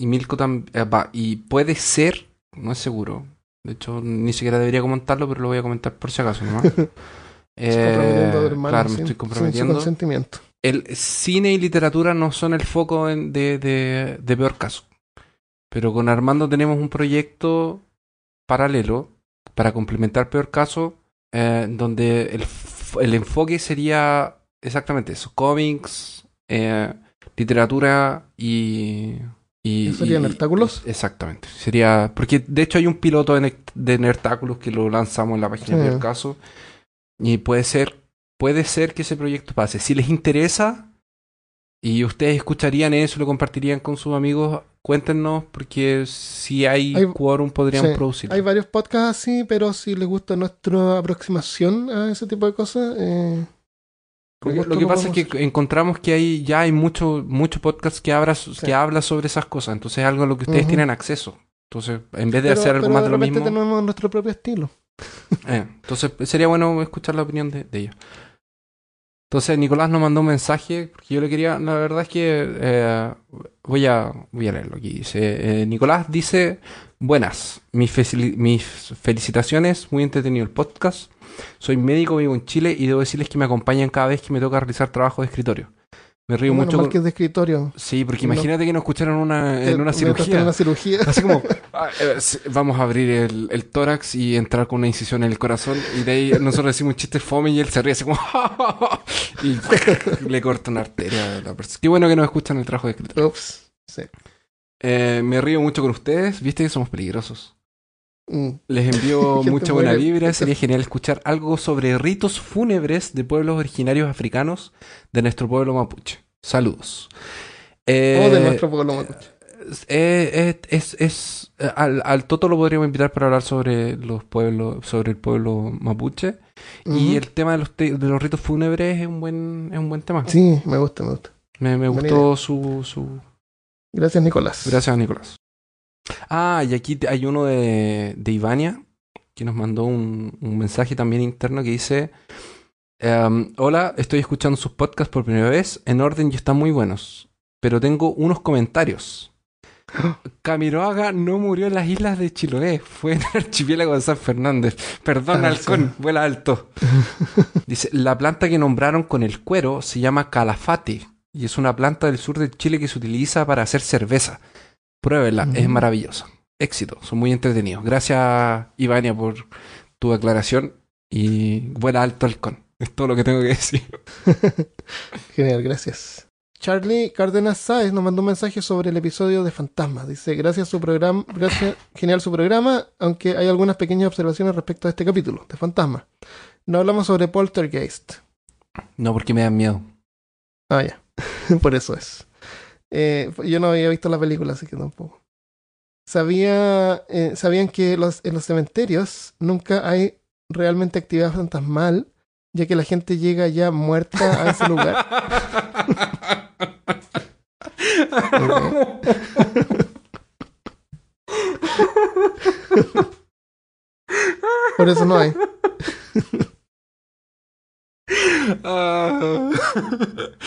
y Milko también. y puede ser, no es seguro. De hecho, ni siquiera debería comentarlo, pero lo voy a comentar por si acaso nomás.
Tu hermano
claro, me
sin-
estoy
sin su
comprometiendo.
consentimiento.
El cine y literatura no son el foco en- de, de, de peor caso. Pero con Armando tenemos un proyecto paralelo para complementar peor caso, eh, donde el, el enfoque sería exactamente eso: cómics, eh, literatura y. y
¿Eso serían
y-
Nertáculos?
Exactamente. Sería. Porque de hecho hay un piloto de, Nertáculos que lo lanzamos en la página
Sí.
peor caso. Y puede ser puede ser que ese proyecto pase. Si les interesa y ustedes escucharían eso lo compartirían con sus amigos, cuéntenos porque si hay,
Hay-
quórum podríamos
sí,
producir.
Hay varios podcasts así, pero si les gusta nuestra aproximación a ese tipo de cosas, eh,
Lo, que pasa es que encontramos que hay ya hay mucho mucho podcast que habla, que habla sobre esas cosas, entonces es algo a lo que ustedes tienen acceso. Entonces, en vez de
pero,
hacer algo
pero
más
de
de lo mismo,
tenemos nuestro propio estilo.
eh, entonces sería bueno escuchar la opinión de, de ellos. Entonces Nicolás nos mandó un mensaje, porque yo le quería, la verdad es que eh, voy, a, voy a leerlo aquí. Dice, eh, Nicolás dice, buenas, mis, mis felicitaciones, muy entretenido el podcast. Soy médico, vivo en Chile y debo decirles que me acompañan cada vez que me toca realizar trabajo de escritorio. Me río
Menos
mucho. con-
que es de escritorio.
Sí, porque
no-
imagínate que nos escucharon una, en una
Eh, está
cirugía.
En una cirugía.
Así como, ah, eh, vamos a abrir el, el tórax y entrar con una incisión en el corazón. Y de ahí nosotros decimos un chiste fome y él se ríe así como, y le corta una arteria a la persona. Qué bueno que nos escuchan el trabajo de escritor.
Ups. Sí.
Eh, me río mucho con ustedes. Viste que somos peligrosos.
Mm.
Les envío mucha buena vibra. Sería genial escuchar algo sobre ritos fúnebres de pueblos originarios africanos de nuestro pueblo mapuche. Saludos. Eh,
o de nuestro pueblo mapuche.
eh, eh, es, es, al, al Toto lo podríamos invitar para hablar sobre los pueblos, sobre el pueblo mapuche. Y el tema de los, te- de los ritos fúnebres es un buen, es un buen tema.
Sí, me gusta, me gusta.
Me, me gustó su, su.
Gracias, Nicolás.
Gracias, Nicolás. Ah, y aquí hay uno de, de Ivania que nos mandó un, un mensaje también interno que dice: em, Hola, estoy escuchando sus podcasts por primera vez, en orden y están muy buenos, pero tengo unos comentarios. Camiroaga no murió en las islas de Chiloé, fue en el archipiélago de San Fernández. Perdón,
Ah,
halcón, vuela alto. Dice, la planta que nombraron con el cuero se llama calafate y es una planta del sur de Chile que se utiliza para hacer cerveza. Pruébela, es maravillosa. Éxito, son muy entretenidos. Gracias, Ivania, por tu aclaración y vuela alto halcón. Es todo lo que tengo que decir.
Genial, gracias. Charlie Cárdenas Sáez nos mandó un mensaje sobre el episodio de Fantasmas. Dice, gracias su programa, gracias, genial su programa, aunque hay algunas pequeñas observaciones respecto a este capítulo de Fantasmas. No hablamos sobre Poltergeist.
No, porque me dan miedo.
Ah, ya. Por eso es. Eh, yo no había visto la película, así que tampoco. Sabía, eh, ¿Sabían que los, en los cementerios nunca hay realmente actividad fantasmal, ya que la gente llega ya muerta a ese lugar? Por eso no hay.
Ah.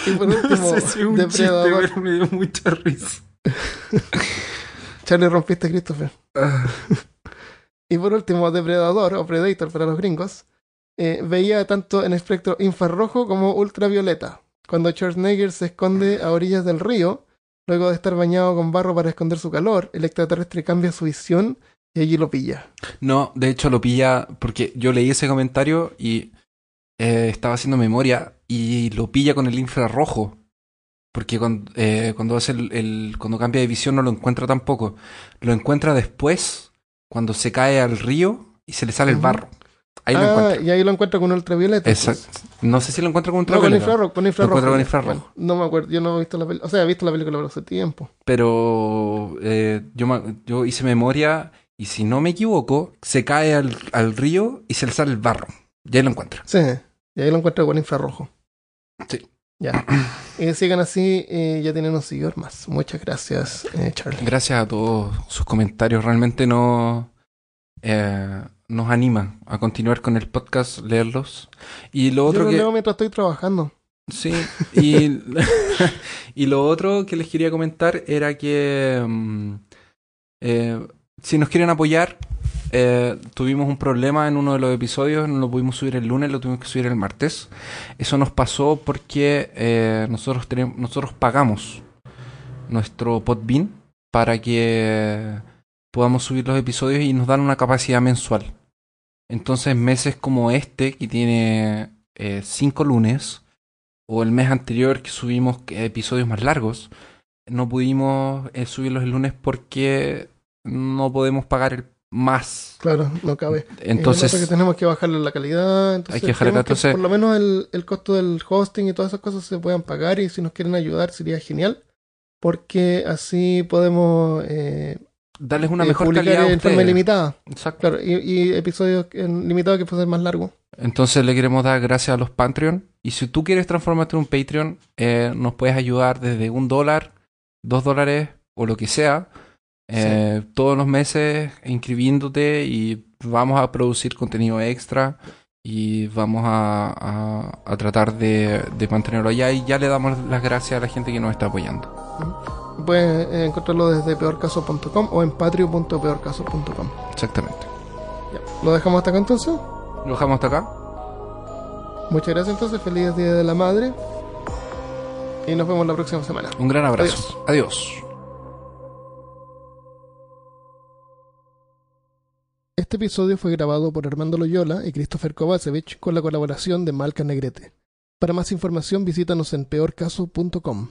Y por último,
no sé si es un chiste,
Depredador.
pero me dio mucha risa.
Charlie rompiste, Christopher.
Ah.
Y por último, Depredador o Predator para los gringos, eh, veía tanto en espectro infrarrojo como ultravioleta. Cuando Schwarzenegger se esconde a orillas del río, luego de estar bañado con barro para esconder su calor, el extraterrestre cambia su visión y allí lo pilla.
No, de hecho lo pilla porque yo leí ese comentario y eh, estaba haciendo memoria y lo pilla con el infrarrojo. Porque cuando, eh, cuando hace el, el- cuando cambia de visión no lo encuentra tampoco. Lo encuentra después, cuando se cae al río y se le sale el barro. Ahí lo
ah,
encuentra.
y ahí lo encuentra con ultravioleta.
Exacto. No sé si lo encuentra con un
No, con
ultravioleta,
infrarrojo, con infrarrojo.
con infrarrojo.
No me acuerdo, yo no he visto la película, o sea, he visto la película hace tiempo.
pero eh, yo, yo hice memoria y si no me equivoco, se cae al, al río y se le sale el barro. Y ahí lo encuentra.
Sí, y ahí lo encuentra con infrarrojo.
Sí.
Ya. Y sigan así, eh, ya tienen un seguidor más. Muchas gracias, eh, Charlie.
Gracias a todos sus comentarios. Realmente no, eh, nos anima a continuar con el podcast, leerlos. Y lo
Yo
otro
lo
que...
leo mientras estoy trabajando.
Sí, y, y lo otro que les quería comentar era que mm, eh, si nos quieren apoyar, eh, tuvimos un problema en uno de los episodios, no lo pudimos subir el lunes, lo tuvimos que subir el martes. Eso nos pasó porque eh, nosotros, nosotros pagamos nuestro Podbean para que podamos subir los episodios y nos dan una capacidad mensual. Entonces meses como este, que tiene eh, cinco lunes, o el mes anterior que subimos eh, episodios más largos, no pudimos eh, subirlos el lunes porque no podemos pagar el más.
Claro, no cabe.
Entonces,
que tenemos que bajarle la calidad. Entonces,
Hay que bajarle entonces-
por lo menos el, el costo del hosting y todas esas cosas se puedan pagar y si nos quieren ayudar sería genial. Porque así podemos eh,
darles una
eh,
mejor calidad
en forma ilimitada.
Exacto.
Claro, y, y episodios limitados que fuesen más largos.
Entonces le queremos dar gracias a los Patreon. Y si tú quieres transformarte en un Patreon, eh, nos puedes ayudar desde un dólar, dos dólares o lo que sea. Eh, Todos los meses inscribiéndote y vamos a producir contenido extra y vamos a, a- a tratar de, de mantenerlo allá y ya le damos las gracias a la gente que nos está apoyando.
Pueden eh, encontrarlo desde peorcaso.com o en patrio.peorcaso.com.
Exactamente.
Ya. ¿Lo dejamos hasta acá entonces?
Lo dejamos hasta acá.
Muchas gracias entonces, feliz Día de la Madre. Y nos vemos la próxima semana.
Un gran abrazo. Adiós.
Este episodio fue grabado por Armando Loyola y Christopher Kovacevic con la colaboración de Malca Negrete. Para más información visítanos en peorcaso.com.